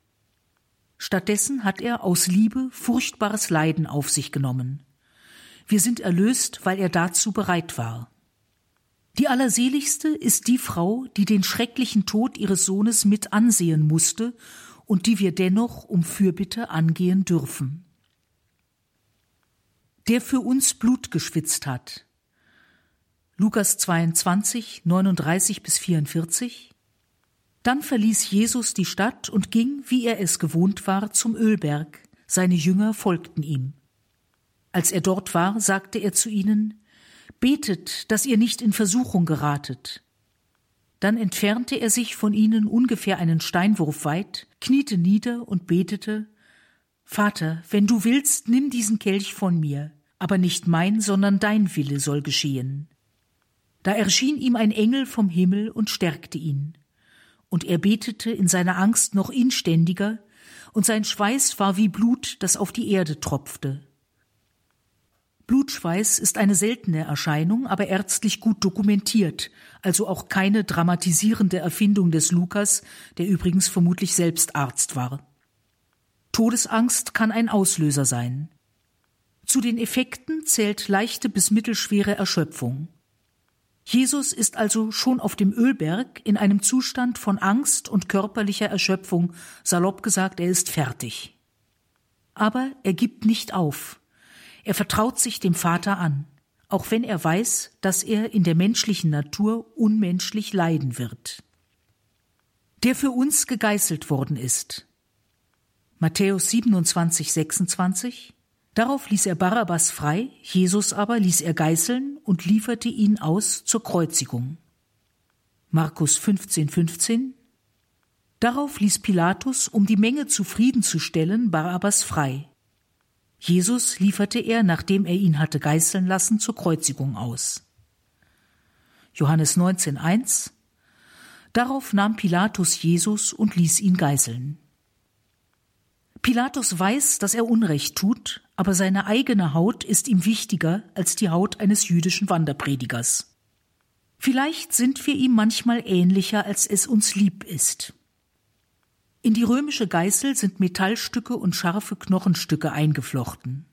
Stattdessen hat er aus Liebe furchtbares Leiden auf sich genommen. Wir sind erlöst, weil er dazu bereit war. Die Allerseligste ist die Frau, die den schrecklichen Tod ihres Sohnes mit ansehen musste und die wir dennoch um Fürbitte angehen dürfen. Der für uns Blut geschwitzt hat. Lukas 22, 39 bis 44 dann verließ Jesus die Stadt und ging, wie er es gewohnt war, zum Ölberg. Seine Jünger folgten ihm. Als er dort war, sagte er zu ihnen, Betet, dass ihr nicht in Versuchung geratet. Dann entfernte er sich von ihnen ungefähr einen Steinwurf weit, kniete nieder und betete, Vater, wenn du willst, nimm diesen Kelch von mir, aber nicht mein, sondern dein Wille soll geschehen. Da erschien ihm ein Engel vom Himmel und stärkte ihn und er betete in seiner Angst noch inständiger, und sein Schweiß war wie Blut, das auf die Erde tropfte. Blutschweiß ist eine seltene Erscheinung, aber ärztlich gut dokumentiert, also auch keine dramatisierende Erfindung des Lukas, der übrigens vermutlich selbst Arzt war. Todesangst kann ein Auslöser sein. Zu den Effekten zählt leichte bis mittelschwere Erschöpfung. Jesus ist also schon auf dem Ölberg in einem Zustand von Angst und körperlicher Erschöpfung, salopp gesagt, er ist fertig. Aber er gibt nicht auf. Er vertraut sich dem Vater an, auch wenn er weiß, dass er in der menschlichen Natur unmenschlich leiden wird. Der für uns gegeißelt worden ist. Matthäus 27, 26 Darauf ließ er Barabbas frei, Jesus aber ließ er geißeln und lieferte ihn aus zur Kreuzigung. Markus 15, 15 Darauf ließ Pilatus, um die Menge zufriedenzustellen, Barabbas frei. Jesus lieferte er, nachdem er ihn hatte geißeln lassen, zur Kreuzigung aus. Johannes 19, 1 Darauf nahm Pilatus Jesus und ließ ihn geißeln. Pilatus weiß, dass er Unrecht tut, aber seine eigene Haut ist ihm wichtiger als die Haut eines jüdischen Wanderpredigers. Vielleicht sind wir ihm manchmal ähnlicher, als es uns lieb ist. In die römische Geißel sind Metallstücke und scharfe Knochenstücke eingeflochten.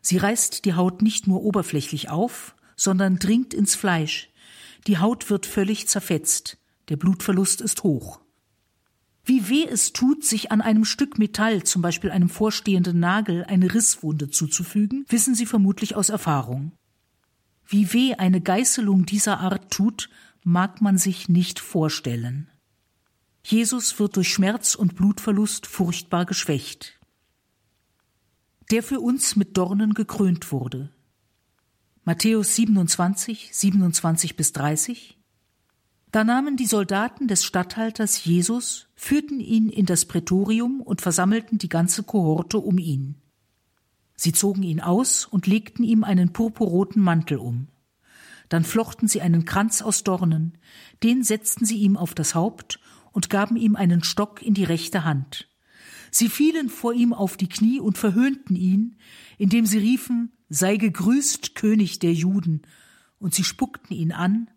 Sie reißt die Haut nicht nur oberflächlich auf, sondern dringt ins Fleisch. Die Haut wird völlig zerfetzt. Der Blutverlust ist hoch. Wie weh es tut, sich an einem Stück Metall, zum Beispiel einem vorstehenden Nagel, eine Risswunde zuzufügen, wissen Sie vermutlich aus Erfahrung. Wie weh eine Geißelung dieser Art tut, mag man sich nicht vorstellen. Jesus wird durch Schmerz und Blutverlust furchtbar geschwächt. Der für uns mit Dornen gekrönt wurde. Matthäus 27, 27 bis 30. Da nahmen die Soldaten des Statthalters Jesus, führten ihn in das Prätorium und versammelten die ganze Kohorte um ihn. Sie zogen ihn aus und legten ihm einen purpurroten Mantel um. Dann flochten sie einen Kranz aus Dornen, den setzten sie ihm auf das Haupt und gaben ihm einen Stock in die rechte Hand. Sie fielen vor ihm auf die Knie und verhöhnten ihn, indem sie riefen, sei gegrüßt, König der Juden, und sie spuckten ihn an,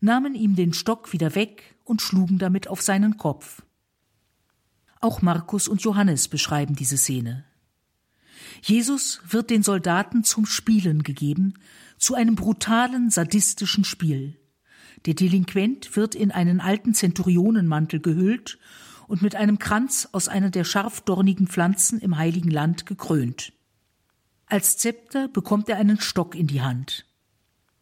nahmen ihm den Stock wieder weg und schlugen damit auf seinen Kopf. Auch Markus und Johannes beschreiben diese Szene. Jesus wird den Soldaten zum Spielen gegeben, zu einem brutalen, sadistischen Spiel. Der Delinquent wird in einen alten Zenturionenmantel gehüllt und mit einem Kranz aus einer der scharfdornigen Pflanzen im heiligen Land gekrönt. Als Zepter bekommt er einen Stock in die Hand.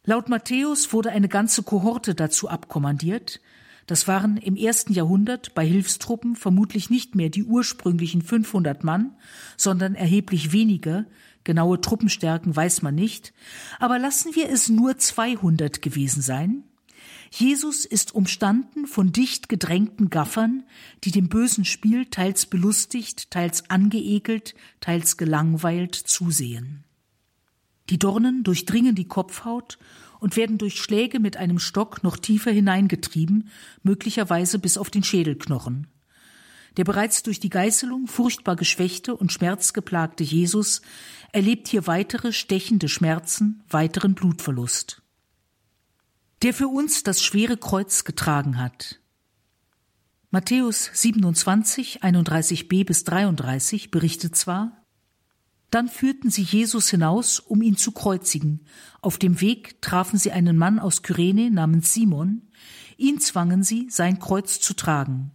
Laut Matthäus wurde eine ganze Kohorte dazu abkommandiert. Das waren im ersten Jahrhundert bei Hilfstruppen vermutlich nicht mehr die ursprünglichen 500 Mann, sondern erheblich weniger. Genaue Truppenstärken weiß man nicht. Aber lassen wir es nur 200 gewesen sein. Jesus ist umstanden von dicht gedrängten Gaffern, die dem bösen Spiel teils belustigt, teils angeekelt, teils gelangweilt zusehen. Die Dornen durchdringen die Kopfhaut und werden durch Schläge mit einem Stock noch tiefer hineingetrieben, möglicherweise bis auf den Schädelknochen. Der bereits durch die Geißelung furchtbar geschwächte und schmerzgeplagte Jesus erlebt hier weitere stechende Schmerzen, weiteren Blutverlust der für uns das schwere Kreuz getragen hat. Matthäus 27, 31b bis 33 berichtet zwar, dann führten sie Jesus hinaus, um ihn zu kreuzigen. Auf dem Weg trafen sie einen Mann aus Kyrene namens Simon. Ihn zwangen sie, sein Kreuz zu tragen.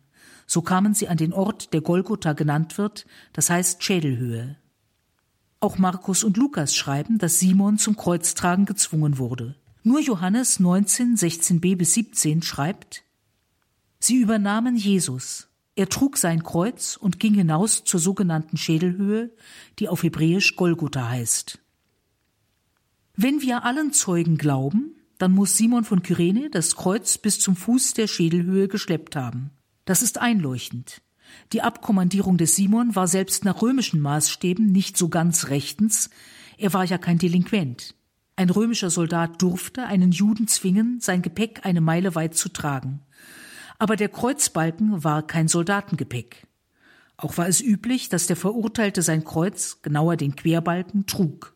So kamen sie an den Ort, der Golgotha genannt wird, das heißt Schädelhöhe. Auch Markus und Lukas schreiben, dass Simon zum Kreuztragen gezwungen wurde. Nur Johannes 19, 16b bis 17 schreibt, Sie übernahmen Jesus. Er trug sein Kreuz und ging hinaus zur sogenannten Schädelhöhe, die auf Hebräisch Golgotha heißt. Wenn wir allen Zeugen glauben, dann muss Simon von Kyrene das Kreuz bis zum Fuß der Schädelhöhe geschleppt haben. Das ist einleuchtend. Die Abkommandierung des Simon war selbst nach römischen Maßstäben nicht so ganz rechtens, er war ja kein Delinquent. Ein römischer Soldat durfte einen Juden zwingen, sein Gepäck eine Meile weit zu tragen. Aber der Kreuzbalken war kein Soldatengepäck. Auch war es üblich, dass der Verurteilte sein Kreuz, genauer den Querbalken, trug.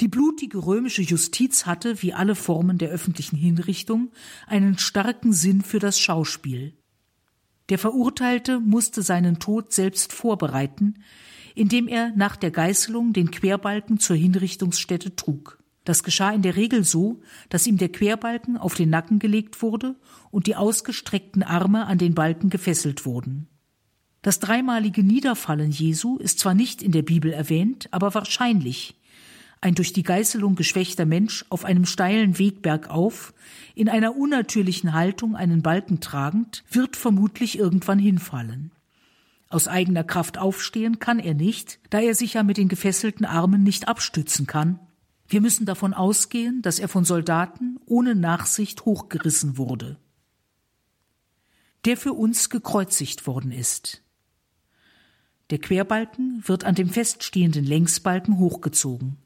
Die blutige römische Justiz hatte, wie alle Formen der öffentlichen Hinrichtung, einen starken Sinn für das Schauspiel. Der Verurteilte musste seinen Tod selbst vorbereiten, indem er nach der Geißelung den Querbalken zur Hinrichtungsstätte trug. Das geschah in der Regel so, dass ihm der Querbalken auf den Nacken gelegt wurde und die ausgestreckten Arme an den Balken gefesselt wurden. Das dreimalige Niederfallen Jesu ist zwar nicht in der Bibel erwähnt, aber wahrscheinlich. Ein durch die Geißelung geschwächter Mensch auf einem steilen Weg bergauf, in einer unnatürlichen Haltung einen Balken tragend, wird vermutlich irgendwann hinfallen. Aus eigener Kraft aufstehen kann er nicht, da er sich ja mit den gefesselten Armen nicht abstützen kann, wir müssen davon ausgehen, dass er von Soldaten ohne Nachsicht hochgerissen wurde. Der für uns gekreuzigt worden ist. Der Querbalken wird an dem feststehenden Längsbalken hochgezogen.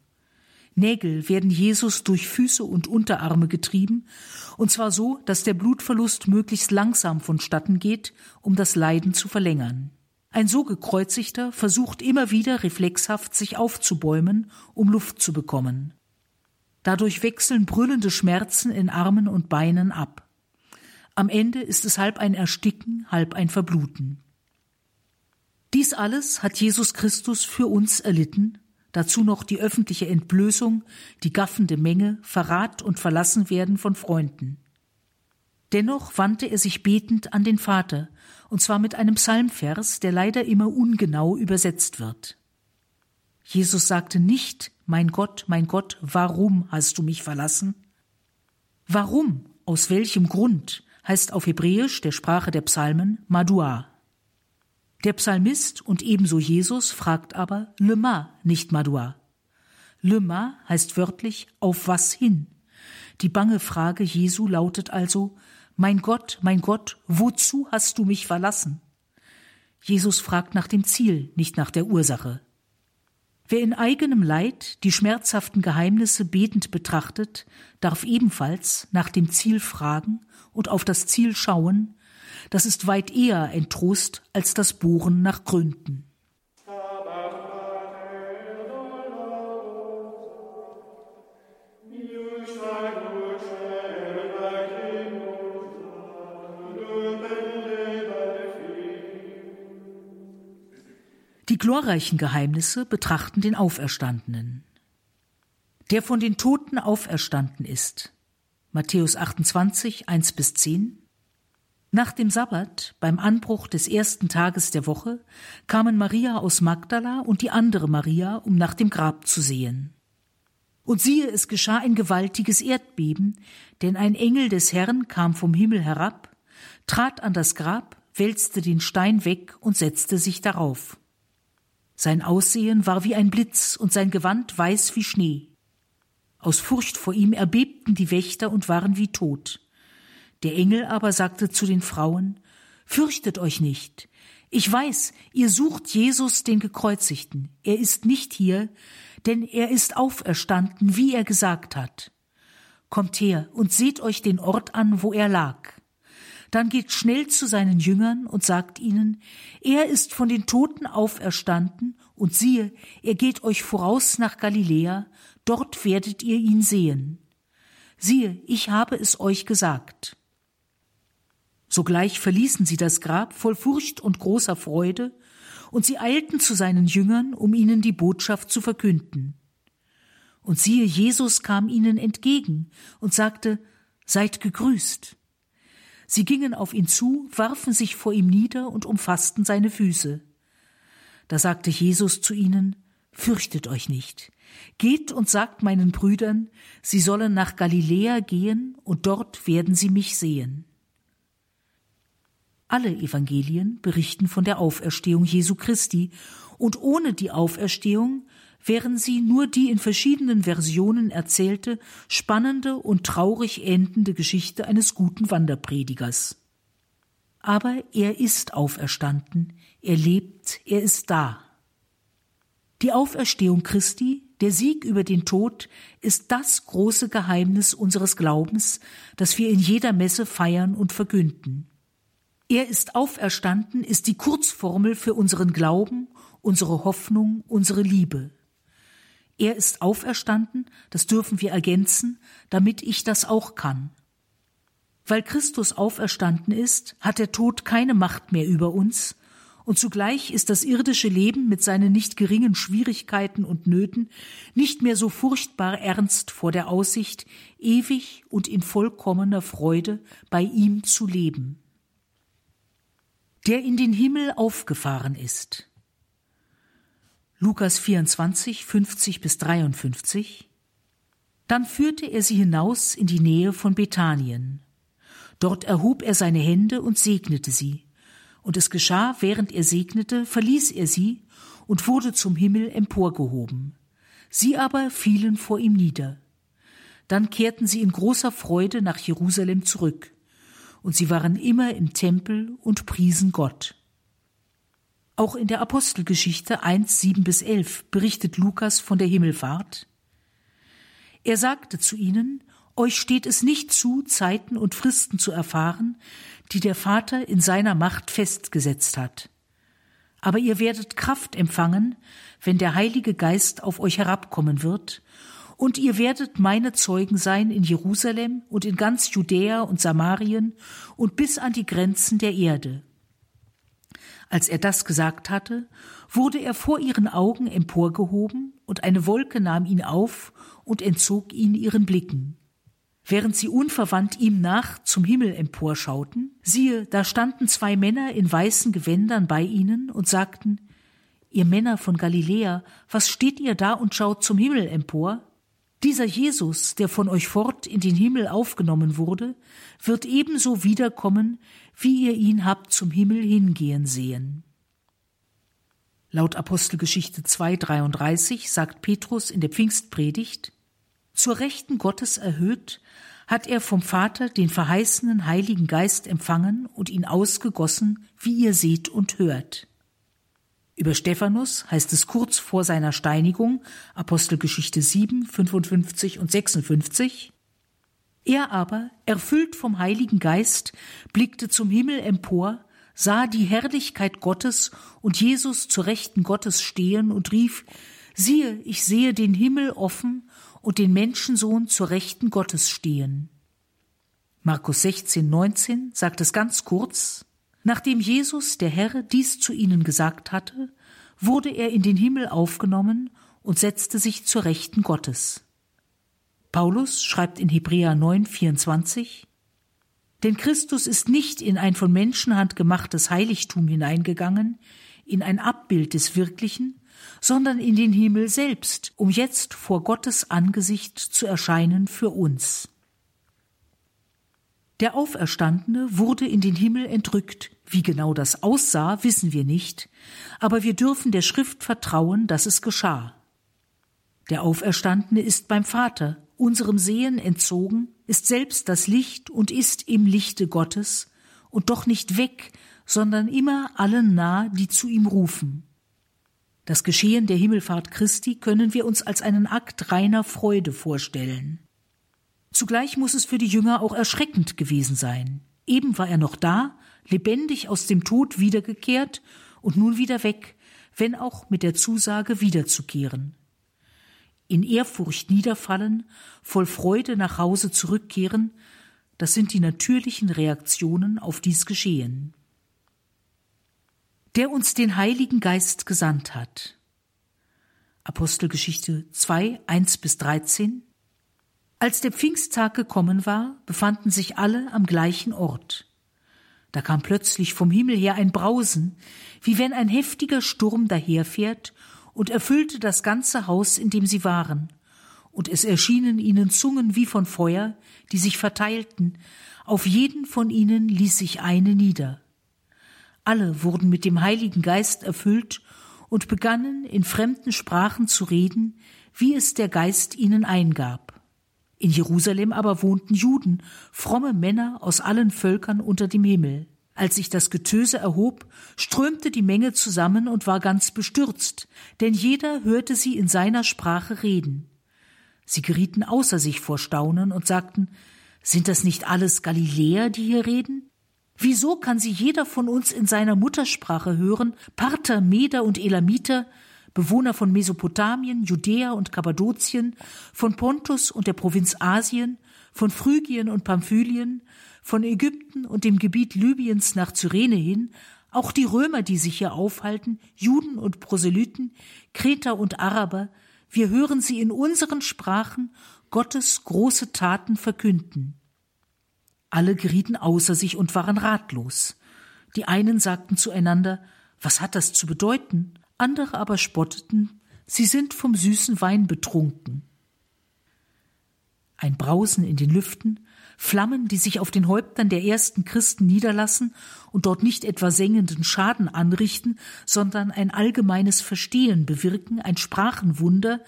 Nägel werden Jesus durch Füße und Unterarme getrieben, und zwar so, dass der Blutverlust möglichst langsam vonstatten geht, um das Leiden zu verlängern. Ein so gekreuzigter versucht immer wieder reflexhaft sich aufzubäumen, um Luft zu bekommen. Dadurch wechseln brüllende Schmerzen in Armen und Beinen ab. Am Ende ist es halb ein Ersticken, halb ein Verbluten. Dies alles hat Jesus Christus für uns erlitten, dazu noch die öffentliche Entblößung, die gaffende Menge, Verrat und Verlassenwerden von Freunden. Dennoch wandte er sich betend an den Vater, und zwar mit einem Psalmvers, der leider immer ungenau übersetzt wird. Jesus sagte nicht, mein Gott, mein Gott, warum hast du mich verlassen? Warum, aus welchem Grund, heißt auf Hebräisch der Sprache der Psalmen Madua. Der Psalmist und ebenso Jesus fragt aber Lema, nicht Madua. Lema heißt wörtlich auf was hin. Die bange Frage Jesu lautet also Mein Gott, mein Gott, wozu hast du mich verlassen? Jesus fragt nach dem Ziel, nicht nach der Ursache. Wer in eigenem Leid die schmerzhaften Geheimnisse betend betrachtet, darf ebenfalls nach dem Ziel fragen und auf das Ziel schauen, das ist weit eher ein Trost als das Bohren nach Gründen. Die glorreichen Geheimnisse betrachten den Auferstandenen. Der von den Toten auferstanden ist. Matthäus 28, 1 bis 10. Nach dem Sabbat, beim Anbruch des ersten Tages der Woche, kamen Maria aus Magdala und die andere Maria, um nach dem Grab zu sehen. Und siehe, es geschah ein gewaltiges Erdbeben, denn ein Engel des Herrn kam vom Himmel herab, trat an das Grab, wälzte den Stein weg und setzte sich darauf. Sein Aussehen war wie ein Blitz und sein Gewand weiß wie Schnee. Aus Furcht vor ihm erbebten die Wächter und waren wie tot. Der Engel aber sagte zu den Frauen, Fürchtet euch nicht. Ich weiß, ihr sucht Jesus, den Gekreuzigten. Er ist nicht hier, denn er ist auferstanden, wie er gesagt hat. Kommt her und seht euch den Ort an, wo er lag. Dann geht schnell zu seinen Jüngern und sagt ihnen, er ist von den Toten auferstanden, und siehe, er geht euch voraus nach Galiläa, dort werdet ihr ihn sehen. Siehe, ich habe es euch gesagt. Sogleich verließen sie das Grab voll Furcht und großer Freude, und sie eilten zu seinen Jüngern, um ihnen die Botschaft zu verkünden. Und siehe, Jesus kam ihnen entgegen und sagte, Seid gegrüßt. Sie gingen auf ihn zu, warfen sich vor ihm nieder und umfassten seine Füße. Da sagte Jesus zu ihnen, Fürchtet euch nicht. Geht und sagt meinen Brüdern, sie sollen nach Galiläa gehen, und dort werden sie mich sehen. Alle Evangelien berichten von der Auferstehung Jesu Christi, und ohne die Auferstehung wären sie nur die in verschiedenen Versionen erzählte, spannende und traurig endende Geschichte eines guten Wanderpredigers. Aber er ist auferstanden, er lebt, er ist da. Die Auferstehung Christi, der Sieg über den Tod, ist das große Geheimnis unseres Glaubens, das wir in jeder Messe feiern und verkünden. Er ist auferstanden ist die Kurzformel für unseren Glauben, unsere Hoffnung, unsere Liebe. Er ist auferstanden, das dürfen wir ergänzen, damit ich das auch kann. Weil Christus auferstanden ist, hat der Tod keine Macht mehr über uns, und zugleich ist das irdische Leben mit seinen nicht geringen Schwierigkeiten und Nöten nicht mehr so furchtbar ernst vor der Aussicht, ewig und in vollkommener Freude bei ihm zu leben. Der in den Himmel aufgefahren ist, Lukas 24, 50 bis 53. Dann führte er sie hinaus in die Nähe von Bethanien. Dort erhob er seine Hände und segnete sie. Und es geschah, während er segnete, verließ er sie und wurde zum Himmel emporgehoben. Sie aber fielen vor ihm nieder. Dann kehrten sie in großer Freude nach Jerusalem zurück. Und sie waren immer im Tempel und priesen Gott. Auch in der Apostelgeschichte 1, 7 bis 11 berichtet Lukas von der Himmelfahrt. Er sagte zu ihnen, euch steht es nicht zu, Zeiten und Fristen zu erfahren, die der Vater in seiner Macht festgesetzt hat. Aber ihr werdet Kraft empfangen, wenn der Heilige Geist auf euch herabkommen wird, und ihr werdet meine Zeugen sein in Jerusalem und in ganz Judäa und Samarien und bis an die Grenzen der Erde. Als er das gesagt hatte, wurde er vor ihren Augen emporgehoben, und eine Wolke nahm ihn auf und entzog ihn ihren Blicken. Während sie unverwandt ihm nach zum Himmel emporschauten, siehe, da standen zwei Männer in weißen Gewändern bei ihnen und sagten, Ihr Männer von Galiläa, was steht ihr da und schaut zum Himmel empor? Dieser Jesus, der von euch fort in den Himmel aufgenommen wurde, wird ebenso wiederkommen, wie ihr ihn habt zum Himmel hingehen sehen. Laut Apostelgeschichte 2,33 sagt Petrus in der Pfingstpredigt, zur Rechten Gottes erhöht, hat er vom Vater den verheißenen Heiligen Geist empfangen und ihn ausgegossen, wie ihr seht und hört. Über Stephanus heißt es kurz vor seiner Steinigung, Apostelgeschichte 7, 55 und 56, er aber, erfüllt vom Heiligen Geist, blickte zum Himmel empor, sah die Herrlichkeit Gottes und Jesus zur Rechten Gottes stehen und rief, siehe, ich sehe den Himmel offen und den Menschensohn zur Rechten Gottes stehen. Markus 16, 19 sagt es ganz kurz, Nachdem Jesus, der Herr, dies zu ihnen gesagt hatte, wurde er in den Himmel aufgenommen und setzte sich zur Rechten Gottes. Paulus schreibt in Hebräer 9, 24, Denn Christus ist nicht in ein von Menschenhand gemachtes Heiligtum hineingegangen, in ein Abbild des Wirklichen, sondern in den Himmel selbst, um jetzt vor Gottes Angesicht zu erscheinen für uns. Der Auferstandene wurde in den Himmel entrückt. Wie genau das aussah, wissen wir nicht, aber wir dürfen der Schrift vertrauen, dass es geschah. Der Auferstandene ist beim Vater, unserem Sehen entzogen, ist selbst das Licht und ist im Lichte Gottes und doch nicht weg, sondern immer allen nah, die zu ihm rufen. Das Geschehen der Himmelfahrt Christi können wir uns als einen Akt reiner Freude vorstellen. Zugleich muss es für die Jünger auch erschreckend gewesen sein. Eben war er noch da, lebendig aus dem Tod wiedergekehrt und nun wieder weg, wenn auch mit der Zusage wiederzukehren. In Ehrfurcht niederfallen, voll Freude nach Hause zurückkehren, das sind die natürlichen Reaktionen auf dies Geschehen. Der uns den Heiligen Geist gesandt hat. Apostelgeschichte 2, 1 bis 13 als der Pfingsttag gekommen war, befanden sich alle am gleichen Ort. Da kam plötzlich vom Himmel her ein Brausen, wie wenn ein heftiger Sturm daherfährt, und erfüllte das ganze Haus, in dem sie waren. Und es erschienen ihnen Zungen wie von Feuer, die sich verteilten, auf jeden von ihnen ließ sich eine nieder. Alle wurden mit dem Heiligen Geist erfüllt und begannen in fremden Sprachen zu reden, wie es der Geist ihnen eingab. In Jerusalem aber wohnten Juden, fromme Männer aus allen Völkern unter dem Himmel. Als sich das Getöse erhob, strömte die Menge zusammen und war ganz bestürzt, denn jeder hörte sie in seiner Sprache reden. Sie gerieten außer sich vor Staunen und sagten, sind das nicht alles Galiläer, die hier reden? Wieso kann sie jeder von uns in seiner Muttersprache hören, Parther, Meder und Elamiter, Bewohner von Mesopotamien, Judäa und Kappadokien, von Pontus und der Provinz Asien, von Phrygien und Pamphylien, von Ägypten und dem Gebiet Libyens nach Cyrene hin, auch die Römer, die sich hier aufhalten, Juden und Proselyten, Kreter und Araber, wir hören sie in unseren Sprachen Gottes große Taten verkünden. Alle gerieten außer sich und waren ratlos. Die einen sagten zueinander, was hat das zu bedeuten? andere aber spotteten, sie sind vom süßen Wein betrunken. Ein Brausen in den Lüften, Flammen, die sich auf den Häuptern der ersten Christen niederlassen und dort nicht etwa sengenden Schaden anrichten, sondern ein allgemeines Verstehen bewirken, ein Sprachenwunder,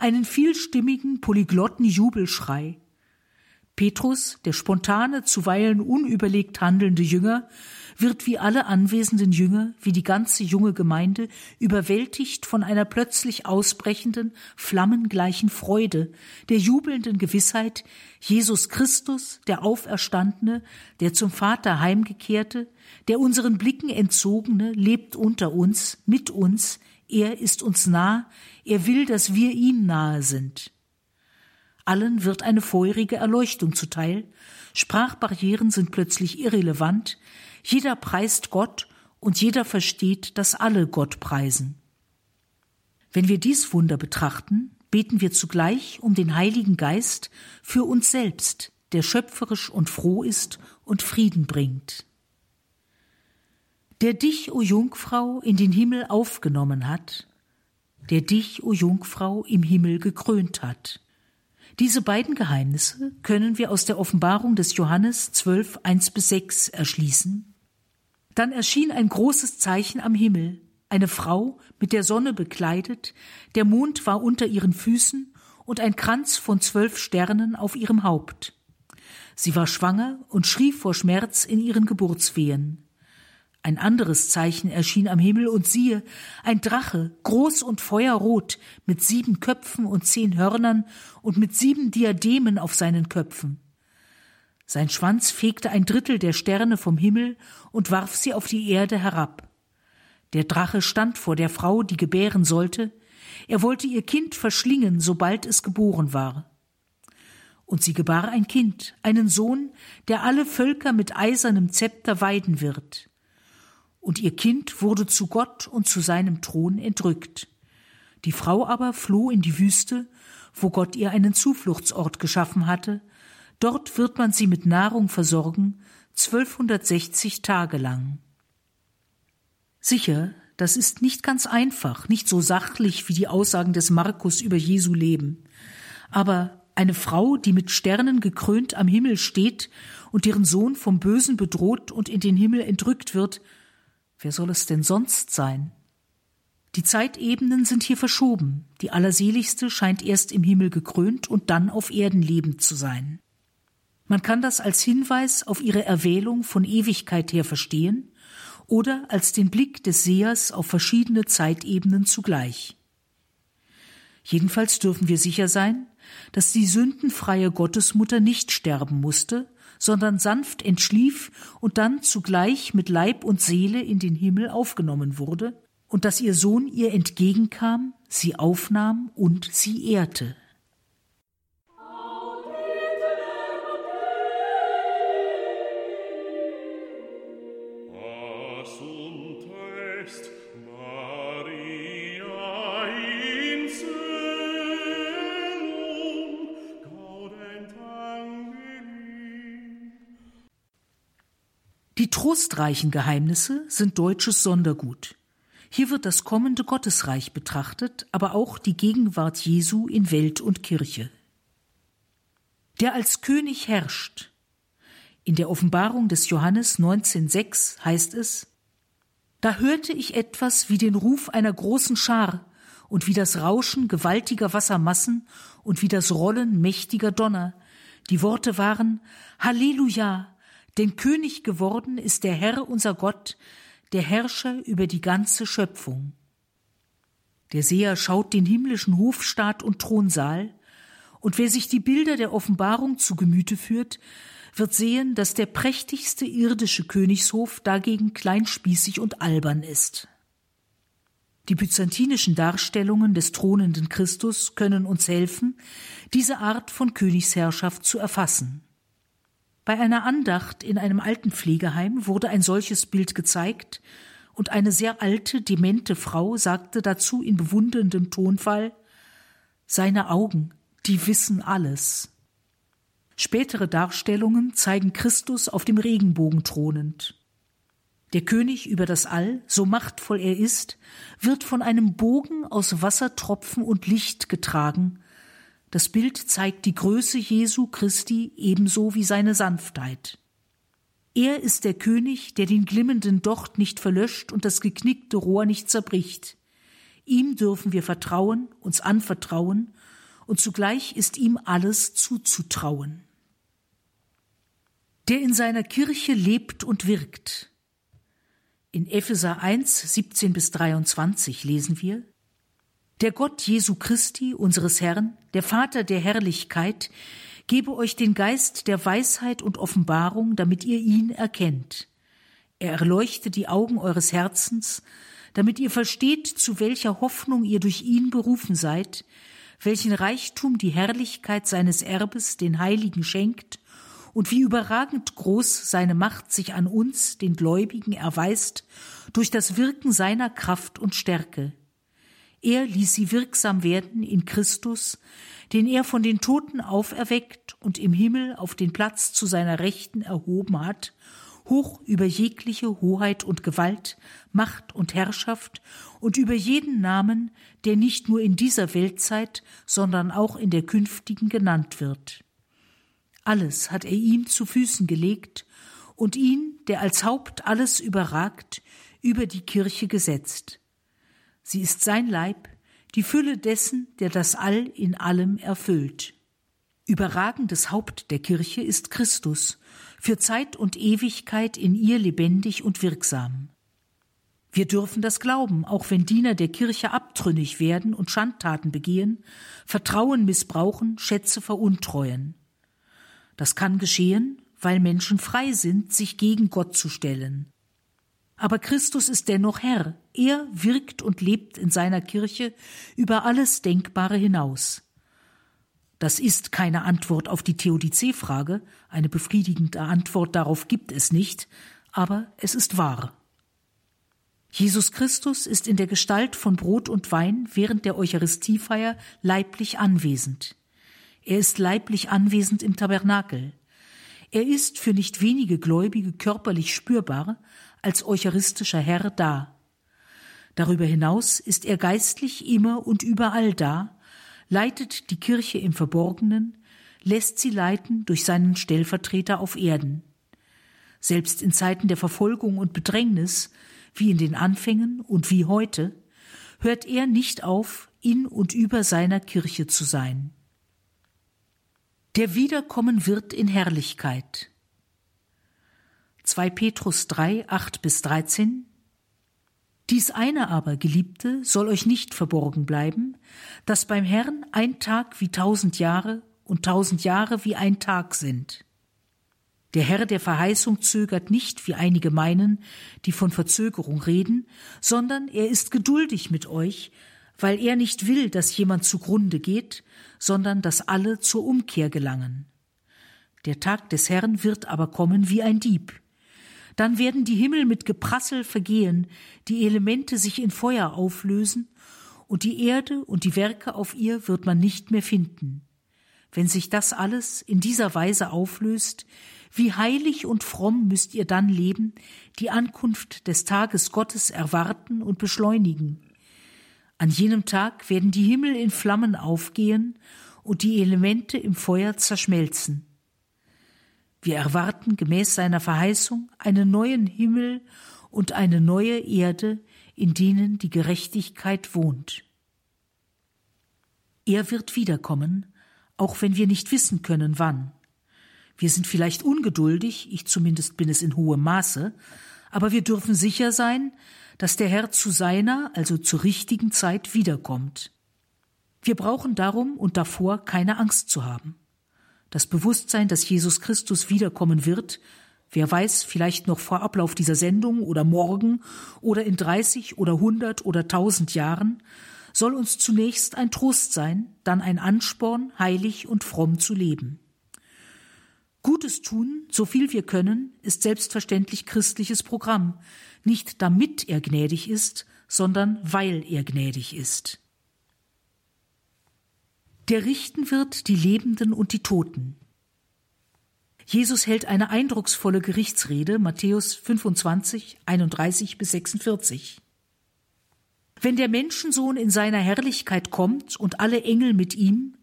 einen vielstimmigen, polyglotten Jubelschrei. Petrus, der spontane, zuweilen unüberlegt handelnde Jünger, wird wie alle anwesenden Jünger, wie die ganze junge Gemeinde, überwältigt von einer plötzlich ausbrechenden, flammengleichen Freude, der jubelnden Gewissheit, Jesus Christus, der Auferstandene, der zum Vater heimgekehrte, der unseren Blicken entzogene, lebt unter uns, mit uns, er ist uns nah, er will, dass wir ihm nahe sind. Allen wird eine feurige Erleuchtung zuteil, Sprachbarrieren sind plötzlich irrelevant, jeder preist Gott und jeder versteht, dass alle Gott preisen. Wenn wir dies Wunder betrachten, beten wir zugleich um den Heiligen Geist für uns selbst, der schöpferisch und froh ist und Frieden bringt. Der dich, o Jungfrau, in den Himmel aufgenommen hat, der dich, o Jungfrau, im Himmel gekrönt hat. Diese beiden Geheimnisse können wir aus der Offenbarung des Johannes 12, 1 bis 6 erschließen. Dann erschien ein großes Zeichen am Himmel, eine Frau mit der Sonne bekleidet, der Mond war unter ihren Füßen und ein Kranz von zwölf Sternen auf ihrem Haupt. Sie war schwanger und schrie vor Schmerz in ihren Geburtswehen. Ein anderes Zeichen erschien am Himmel, und siehe, ein Drache, groß und feuerrot, mit sieben Köpfen und zehn Hörnern und mit sieben Diademen auf seinen Köpfen. Sein Schwanz fegte ein Drittel der Sterne vom Himmel und warf sie auf die Erde herab. Der Drache stand vor der Frau, die gebären sollte, er wollte ihr Kind verschlingen, sobald es geboren war. Und sie gebar ein Kind, einen Sohn, der alle Völker mit eisernem Zepter weiden wird und ihr Kind wurde zu Gott und zu seinem Thron entrückt. Die Frau aber floh in die Wüste, wo Gott ihr einen Zufluchtsort geschaffen hatte, dort wird man sie mit Nahrung versorgen, 1260 Tage lang. Sicher, das ist nicht ganz einfach, nicht so sachlich wie die Aussagen des Markus über Jesu Leben. Aber eine Frau, die mit Sternen gekrönt am Himmel steht und deren Sohn vom Bösen bedroht und in den Himmel entrückt wird, Wer soll es denn sonst sein? Die Zeitebenen sind hier verschoben. Die Allerseligste scheint erst im Himmel gekrönt und dann auf Erden lebend zu sein. Man kann das als Hinweis auf ihre Erwählung von Ewigkeit her verstehen oder als den Blick des Sehers auf verschiedene Zeitebenen zugleich. Jedenfalls dürfen wir sicher sein, dass die sündenfreie Gottesmutter nicht sterben musste, sondern sanft entschlief und dann zugleich mit Leib und Seele in den Himmel aufgenommen wurde, und dass ihr Sohn ihr entgegenkam, sie aufnahm und sie ehrte. Die trostreichen Geheimnisse sind deutsches Sondergut. Hier wird das kommende Gottesreich betrachtet, aber auch die Gegenwart Jesu in Welt und Kirche. Der als König herrscht. In der Offenbarung des Johannes 19,6 heißt es, Da hörte ich etwas wie den Ruf einer großen Schar und wie das Rauschen gewaltiger Wassermassen und wie das Rollen mächtiger Donner. Die Worte waren Halleluja, denn König geworden ist der Herr unser Gott, der Herrscher über die ganze Schöpfung. Der Seher schaut den himmlischen Hofstaat und Thronsaal, und wer sich die Bilder der Offenbarung zu Gemüte führt, wird sehen, dass der prächtigste irdische Königshof dagegen kleinspießig und albern ist. Die byzantinischen Darstellungen des thronenden Christus können uns helfen, diese Art von Königsherrschaft zu erfassen. Bei einer Andacht in einem Altenpflegeheim wurde ein solches Bild gezeigt, und eine sehr alte, demente Frau sagte dazu in bewunderndem Tonfall Seine Augen, die wissen alles. Spätere Darstellungen zeigen Christus auf dem Regenbogen thronend. Der König über das All, so machtvoll er ist, wird von einem Bogen aus Wassertropfen und Licht getragen, das Bild zeigt die Größe Jesu Christi ebenso wie seine Sanftheit. Er ist der König, der den glimmenden Docht nicht verlöscht und das geknickte Rohr nicht zerbricht. Ihm dürfen wir vertrauen, uns anvertrauen, und zugleich ist ihm alles zuzutrauen. Der in seiner Kirche lebt und wirkt. In Epheser 1, 17 bis 23 lesen wir, der Gott Jesu Christi, unseres Herrn, der Vater der Herrlichkeit, gebe euch den Geist der Weisheit und Offenbarung, damit ihr ihn erkennt. Er erleuchte die Augen eures Herzens, damit ihr versteht, zu welcher Hoffnung ihr durch ihn berufen seid, welchen Reichtum die Herrlichkeit seines Erbes den Heiligen schenkt und wie überragend groß seine Macht sich an uns, den Gläubigen, erweist durch das Wirken seiner Kraft und Stärke. Er ließ sie wirksam werden in Christus, den er von den Toten auferweckt und im Himmel auf den Platz zu seiner Rechten erhoben hat, hoch über jegliche Hoheit und Gewalt, Macht und Herrschaft und über jeden Namen, der nicht nur in dieser Weltzeit, sondern auch in der künftigen genannt wird. Alles hat er ihm zu Füßen gelegt und ihn, der als Haupt alles überragt, über die Kirche gesetzt Sie ist sein Leib, die Fülle dessen, der das All in allem erfüllt. Überragendes Haupt der Kirche ist Christus, für Zeit und Ewigkeit in ihr lebendig und wirksam. Wir dürfen das glauben, auch wenn Diener der Kirche abtrünnig werden und Schandtaten begehen, Vertrauen missbrauchen, Schätze veruntreuen. Das kann geschehen, weil Menschen frei sind, sich gegen Gott zu stellen. Aber Christus ist dennoch Herr. Er wirkt und lebt in seiner Kirche über alles Denkbare hinaus. Das ist keine Antwort auf die Theodizee-Frage, eine befriedigende Antwort darauf gibt es nicht, aber es ist wahr. Jesus Christus ist in der Gestalt von Brot und Wein während der Eucharistiefeier leiblich anwesend. Er ist leiblich anwesend im Tabernakel. Er ist für nicht wenige Gläubige körperlich spürbar als eucharistischer Herr da. Darüber hinaus ist er geistlich immer und überall da, leitet die Kirche im Verborgenen, lässt sie leiten durch seinen Stellvertreter auf Erden. Selbst in Zeiten der Verfolgung und Bedrängnis, wie in den Anfängen und wie heute, hört er nicht auf, in und über seiner Kirche zu sein der wiederkommen wird in Herrlichkeit. 2 Petrus 3, 8 bis 13 Dies eine aber, Geliebte, soll euch nicht verborgen bleiben, dass beim Herrn ein Tag wie tausend Jahre und tausend Jahre wie ein Tag sind. Der Herr der Verheißung zögert nicht, wie einige meinen, die von Verzögerung reden, sondern er ist geduldig mit euch, weil er nicht will, dass jemand zugrunde geht, sondern dass alle zur Umkehr gelangen. Der Tag des Herrn wird aber kommen wie ein Dieb. Dann werden die Himmel mit Geprassel vergehen, die Elemente sich in Feuer auflösen, und die Erde und die Werke auf ihr wird man nicht mehr finden. Wenn sich das alles in dieser Weise auflöst, wie heilig und fromm müsst ihr dann leben, die Ankunft des Tages Gottes erwarten und beschleunigen. An jenem Tag werden die Himmel in Flammen aufgehen und die Elemente im Feuer zerschmelzen. Wir erwarten gemäß seiner Verheißung einen neuen Himmel und eine neue Erde, in denen die Gerechtigkeit wohnt. Er wird wiederkommen, auch wenn wir nicht wissen können, wann. Wir sind vielleicht ungeduldig, ich zumindest bin es in hohem Maße, aber wir dürfen sicher sein, dass der Herr zu seiner, also zur richtigen Zeit wiederkommt. Wir brauchen darum und davor keine Angst zu haben. Das Bewusstsein, dass Jesus Christus wiederkommen wird, wer weiß, vielleicht noch vor Ablauf dieser Sendung oder morgen oder in 30 oder 100 oder 1000 Jahren, soll uns zunächst ein Trost sein, dann ein Ansporn, heilig und fromm zu leben. Gutes tun, so viel wir können, ist selbstverständlich christliches Programm, nicht damit er gnädig ist, sondern weil er gnädig ist. Der richten wird die Lebenden und die Toten. Jesus hält eine eindrucksvolle Gerichtsrede, Matthäus 25, 31 bis 46. Wenn der Menschensohn in seiner Herrlichkeit kommt und alle Engel mit ihm,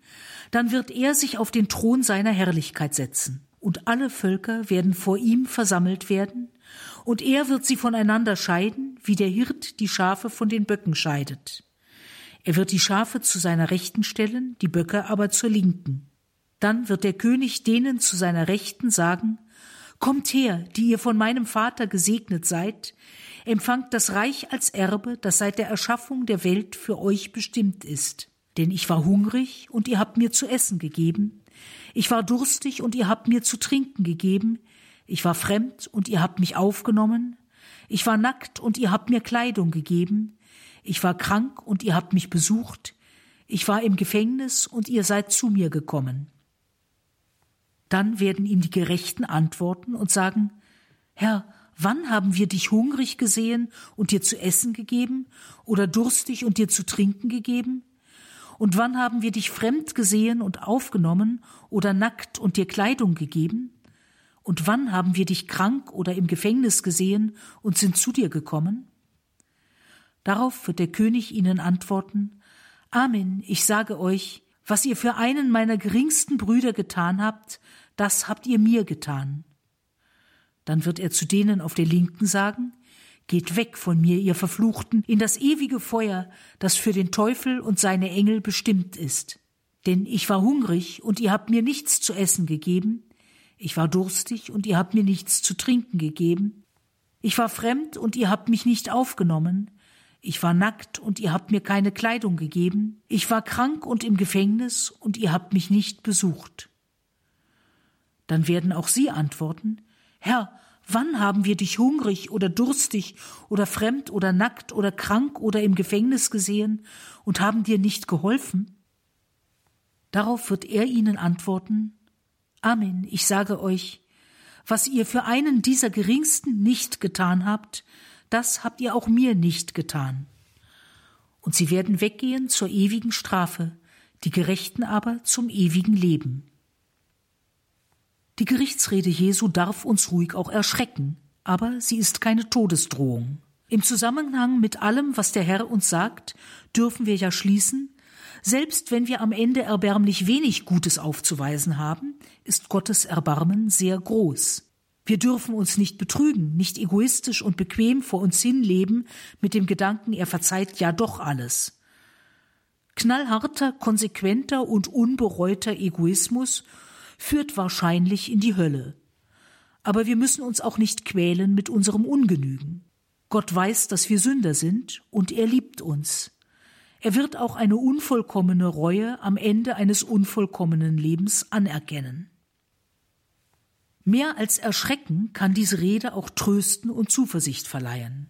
dann wird er sich auf den Thron seiner Herrlichkeit setzen, und alle Völker werden vor ihm versammelt werden, und er wird sie voneinander scheiden, wie der Hirt die Schafe von den Böcken scheidet. Er wird die Schafe zu seiner Rechten stellen, die Böcke aber zur Linken. Dann wird der König denen zu seiner Rechten sagen, Kommt her, die ihr von meinem Vater gesegnet seid, empfangt das Reich als Erbe, das seit der Erschaffung der Welt für euch bestimmt ist. Denn ich war hungrig, und ihr habt mir zu essen gegeben, ich war durstig, und ihr habt mir zu trinken gegeben, ich war fremd und ihr habt mich aufgenommen. Ich war nackt und ihr habt mir Kleidung gegeben. Ich war krank und ihr habt mich besucht. Ich war im Gefängnis und ihr seid zu mir gekommen. Dann werden ihm die Gerechten antworten und sagen, Herr, wann haben wir dich hungrig gesehen und dir zu essen gegeben oder durstig und dir zu trinken gegeben? Und wann haben wir dich fremd gesehen und aufgenommen oder nackt und dir Kleidung gegeben? Und wann haben wir dich krank oder im Gefängnis gesehen und sind zu dir gekommen? Darauf wird der König ihnen antworten, Amen, ich sage euch, was ihr für einen meiner geringsten Brüder getan habt, das habt ihr mir getan. Dann wird er zu denen auf der Linken sagen, Geht weg von mir, ihr Verfluchten, in das ewige Feuer, das für den Teufel und seine Engel bestimmt ist. Denn ich war hungrig, und ihr habt mir nichts zu essen gegeben, ich war durstig, und ihr habt mir nichts zu trinken gegeben, ich war fremd, und ihr habt mich nicht aufgenommen, ich war nackt, und ihr habt mir keine Kleidung gegeben, ich war krank und im Gefängnis, und ihr habt mich nicht besucht. Dann werden auch sie antworten, Herr, wann haben wir dich hungrig oder durstig oder fremd oder nackt oder krank oder im Gefängnis gesehen und haben dir nicht geholfen? Darauf wird er ihnen antworten, Amen, ich sage euch, was ihr für einen dieser geringsten nicht getan habt, das habt ihr auch mir nicht getan. Und sie werden weggehen zur ewigen Strafe, die Gerechten aber zum ewigen Leben. Die Gerichtsrede Jesu darf uns ruhig auch erschrecken, aber sie ist keine Todesdrohung. Im Zusammenhang mit allem, was der Herr uns sagt, dürfen wir ja schließen, selbst wenn wir am Ende erbärmlich wenig Gutes aufzuweisen haben, ist Gottes Erbarmen sehr groß. Wir dürfen uns nicht betrügen, nicht egoistisch und bequem vor uns hinleben mit dem Gedanken, er verzeiht ja doch alles. Knallharter, konsequenter und unbereuter Egoismus führt wahrscheinlich in die Hölle. Aber wir müssen uns auch nicht quälen mit unserem Ungenügen. Gott weiß, dass wir Sünder sind, und er liebt uns. Er wird auch eine unvollkommene Reue am Ende eines unvollkommenen Lebens anerkennen. Mehr als erschrecken kann diese Rede auch trösten und Zuversicht verleihen.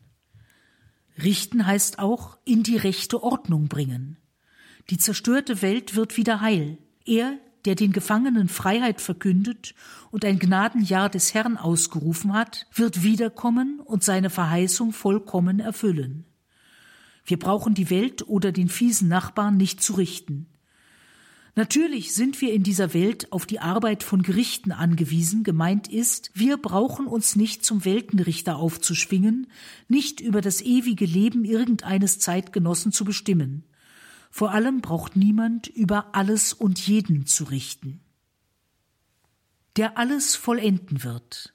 Richten heißt auch in die rechte Ordnung bringen. Die zerstörte Welt wird wieder heil. Er, der den Gefangenen Freiheit verkündet und ein Gnadenjahr des Herrn ausgerufen hat, wird wiederkommen und seine Verheißung vollkommen erfüllen. Wir brauchen die Welt oder den fiesen Nachbarn nicht zu richten. Natürlich sind wir in dieser Welt auf die Arbeit von Gerichten angewiesen. Gemeint ist, wir brauchen uns nicht zum Weltenrichter aufzuschwingen, nicht über das ewige Leben irgendeines Zeitgenossen zu bestimmen. Vor allem braucht niemand über alles und jeden zu richten. Der alles vollenden wird.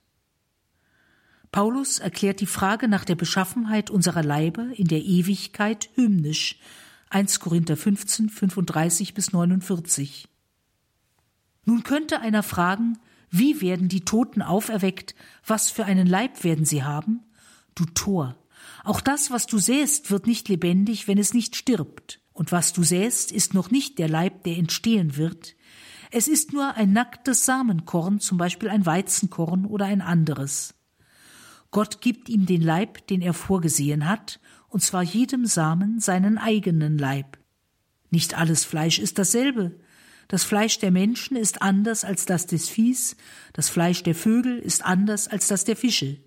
Paulus erklärt die Frage nach der Beschaffenheit unserer Leibe in der Ewigkeit hymnisch. 1 Korinther 15, 35 bis 49. Nun könnte einer fragen, wie werden die Toten auferweckt? Was für einen Leib werden sie haben? Du Tor. Auch das, was du sähst, wird nicht lebendig, wenn es nicht stirbt. Und was du säst, ist noch nicht der Leib, der entstehen wird. Es ist nur ein nacktes Samenkorn, zum Beispiel ein Weizenkorn oder ein anderes. Gott gibt ihm den Leib, den er vorgesehen hat, und zwar jedem Samen seinen eigenen Leib. Nicht alles Fleisch ist dasselbe. Das Fleisch der Menschen ist anders als das des Viehs, das Fleisch der Vögel ist anders als das der Fische.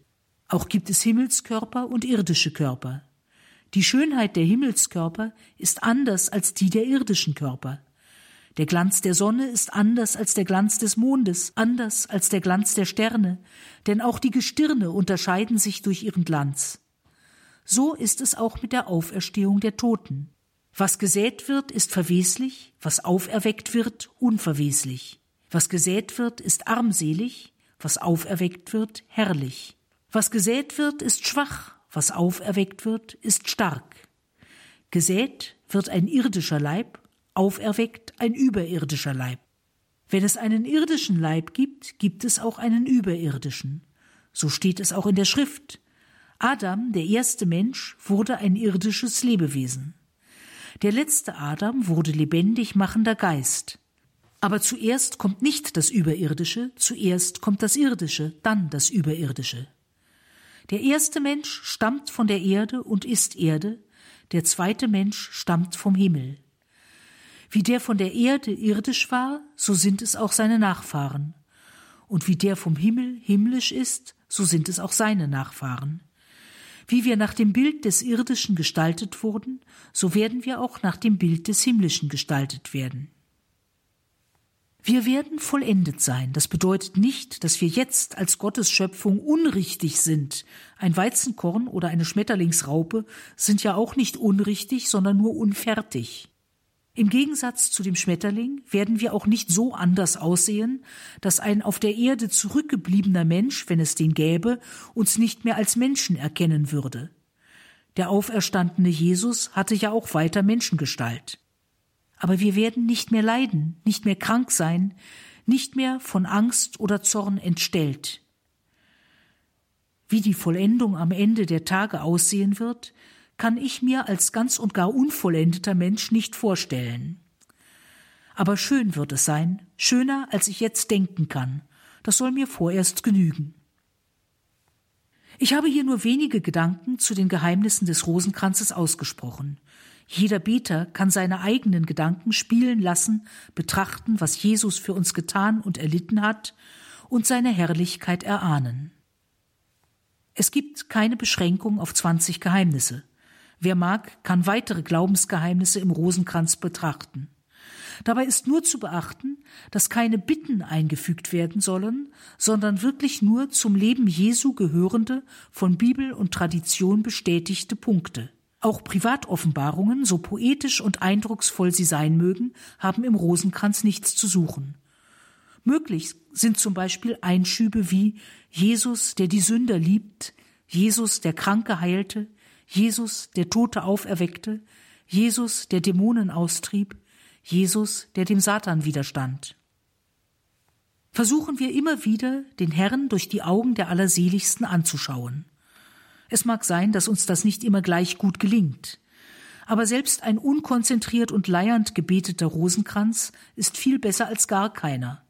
Auch gibt es Himmelskörper und irdische Körper. Die Schönheit der Himmelskörper ist anders als die der irdischen Körper. Der Glanz der Sonne ist anders als der Glanz des Mondes, anders als der Glanz der Sterne, denn auch die Gestirne unterscheiden sich durch ihren Glanz. So ist es auch mit der Auferstehung der Toten. Was gesät wird, ist verweslich, was auferweckt wird, unverweslich. Was gesät wird, ist armselig, was auferweckt wird, herrlich. Was gesät wird, ist schwach, was auferweckt wird, ist stark. Gesät wird ein irdischer Leib, auferweckt ein überirdischer Leib. Wenn es einen irdischen Leib gibt, gibt es auch einen überirdischen. So steht es auch in der Schrift. Adam, der erste Mensch, wurde ein irdisches Lebewesen. Der letzte Adam wurde lebendig machender Geist. Aber zuerst kommt nicht das Überirdische, zuerst kommt das Irdische, dann das Überirdische. Der erste Mensch stammt von der Erde und ist Erde, der zweite Mensch stammt vom Himmel. Wie der von der Erde irdisch war, so sind es auch seine Nachfahren. Und wie der vom Himmel himmlisch ist, so sind es auch seine Nachfahren. Wie wir nach dem Bild des Irdischen gestaltet wurden, so werden wir auch nach dem Bild des Himmlischen gestaltet werden. Wir werden vollendet sein. Das bedeutet nicht, dass wir jetzt als Gottes Schöpfung unrichtig sind. Ein Weizenkorn oder eine Schmetterlingsraupe sind ja auch nicht unrichtig, sondern nur unfertig. Im Gegensatz zu dem Schmetterling werden wir auch nicht so anders aussehen, dass ein auf der Erde zurückgebliebener Mensch, wenn es den gäbe, uns nicht mehr als Menschen erkennen würde. Der auferstandene Jesus hatte ja auch weiter Menschengestalt. Aber wir werden nicht mehr leiden, nicht mehr krank sein, nicht mehr von Angst oder Zorn entstellt. Wie die Vollendung am Ende der Tage aussehen wird, kann ich mir als ganz und gar unvollendeter Mensch nicht vorstellen. Aber schön wird es sein, schöner als ich jetzt denken kann, das soll mir vorerst genügen. Ich habe hier nur wenige Gedanken zu den Geheimnissen des Rosenkranzes ausgesprochen. Jeder Beter kann seine eigenen Gedanken spielen lassen, betrachten, was Jesus für uns getan und erlitten hat, und seine Herrlichkeit erahnen. Es gibt keine Beschränkung auf zwanzig Geheimnisse. Wer mag, kann weitere Glaubensgeheimnisse im Rosenkranz betrachten. Dabei ist nur zu beachten, dass keine Bitten eingefügt werden sollen, sondern wirklich nur zum Leben Jesu gehörende, von Bibel und Tradition bestätigte Punkte. Auch Privatoffenbarungen, so poetisch und eindrucksvoll sie sein mögen, haben im Rosenkranz nichts zu suchen. Möglich sind zum Beispiel Einschübe wie Jesus, der die Sünder liebt, Jesus, der Kranke heilte, Jesus, der Tote auferweckte, Jesus, der Dämonen austrieb, Jesus, der dem Satan widerstand. Versuchen wir immer wieder, den Herrn durch die Augen der Allerseligsten anzuschauen. Es mag sein, dass uns das nicht immer gleich gut gelingt, aber selbst ein unkonzentriert und leiernd gebeteter Rosenkranz ist viel besser als gar keiner.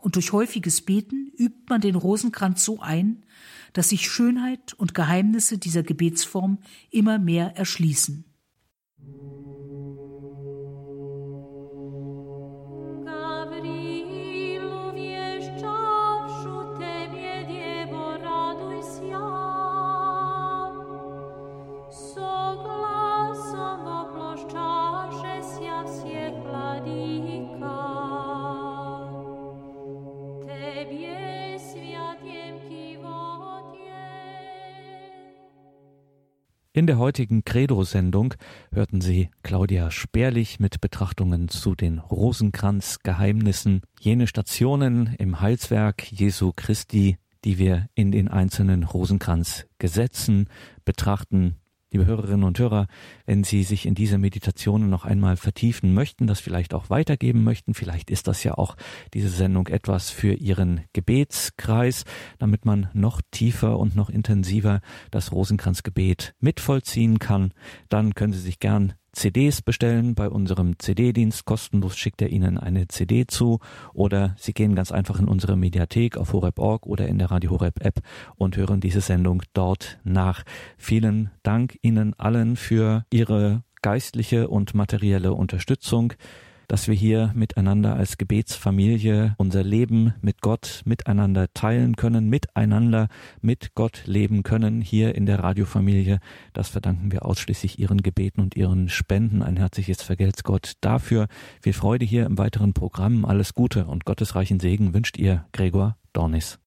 Und durch häufiges Beten übt man den Rosenkranz so ein, dass sich Schönheit und Geheimnisse dieser Gebetsform immer mehr erschließen. In der heutigen Credo-Sendung hörten Sie Claudia Sperlich mit Betrachtungen zu den Rosenkranz-Geheimnissen, jene Stationen im Heilswerk Jesu Christi, die wir in den einzelnen Rosenkranz-Gesetzen betrachten, Liebe Hörerinnen und Hörer, wenn Sie sich in diese Meditationen noch einmal vertiefen möchten, das vielleicht auch weitergeben möchten, vielleicht ist das ja auch diese Sendung etwas für Ihren Gebetskreis, damit man noch tiefer und noch intensiver das Rosenkranzgebet mitvollziehen kann, dann können Sie sich gern CDs bestellen bei unserem CD-Dienst. Kostenlos schickt er Ihnen eine CD zu oder Sie gehen ganz einfach in unsere Mediathek auf horeb.org oder in der Radio Horeb App und hören diese Sendung dort nach. Vielen Dank Ihnen allen für Ihre geistliche und materielle Unterstützung dass wir hier miteinander als Gebetsfamilie unser Leben mit Gott miteinander teilen können, miteinander mit Gott leben können, hier in der Radiofamilie. Das verdanken wir ausschließlich Ihren Gebeten und Ihren Spenden. Ein herzliches Vergelt's Gott dafür. Viel Freude hier im weiteren Programm. Alles Gute und gottesreichen Segen wünscht ihr Gregor Dornis.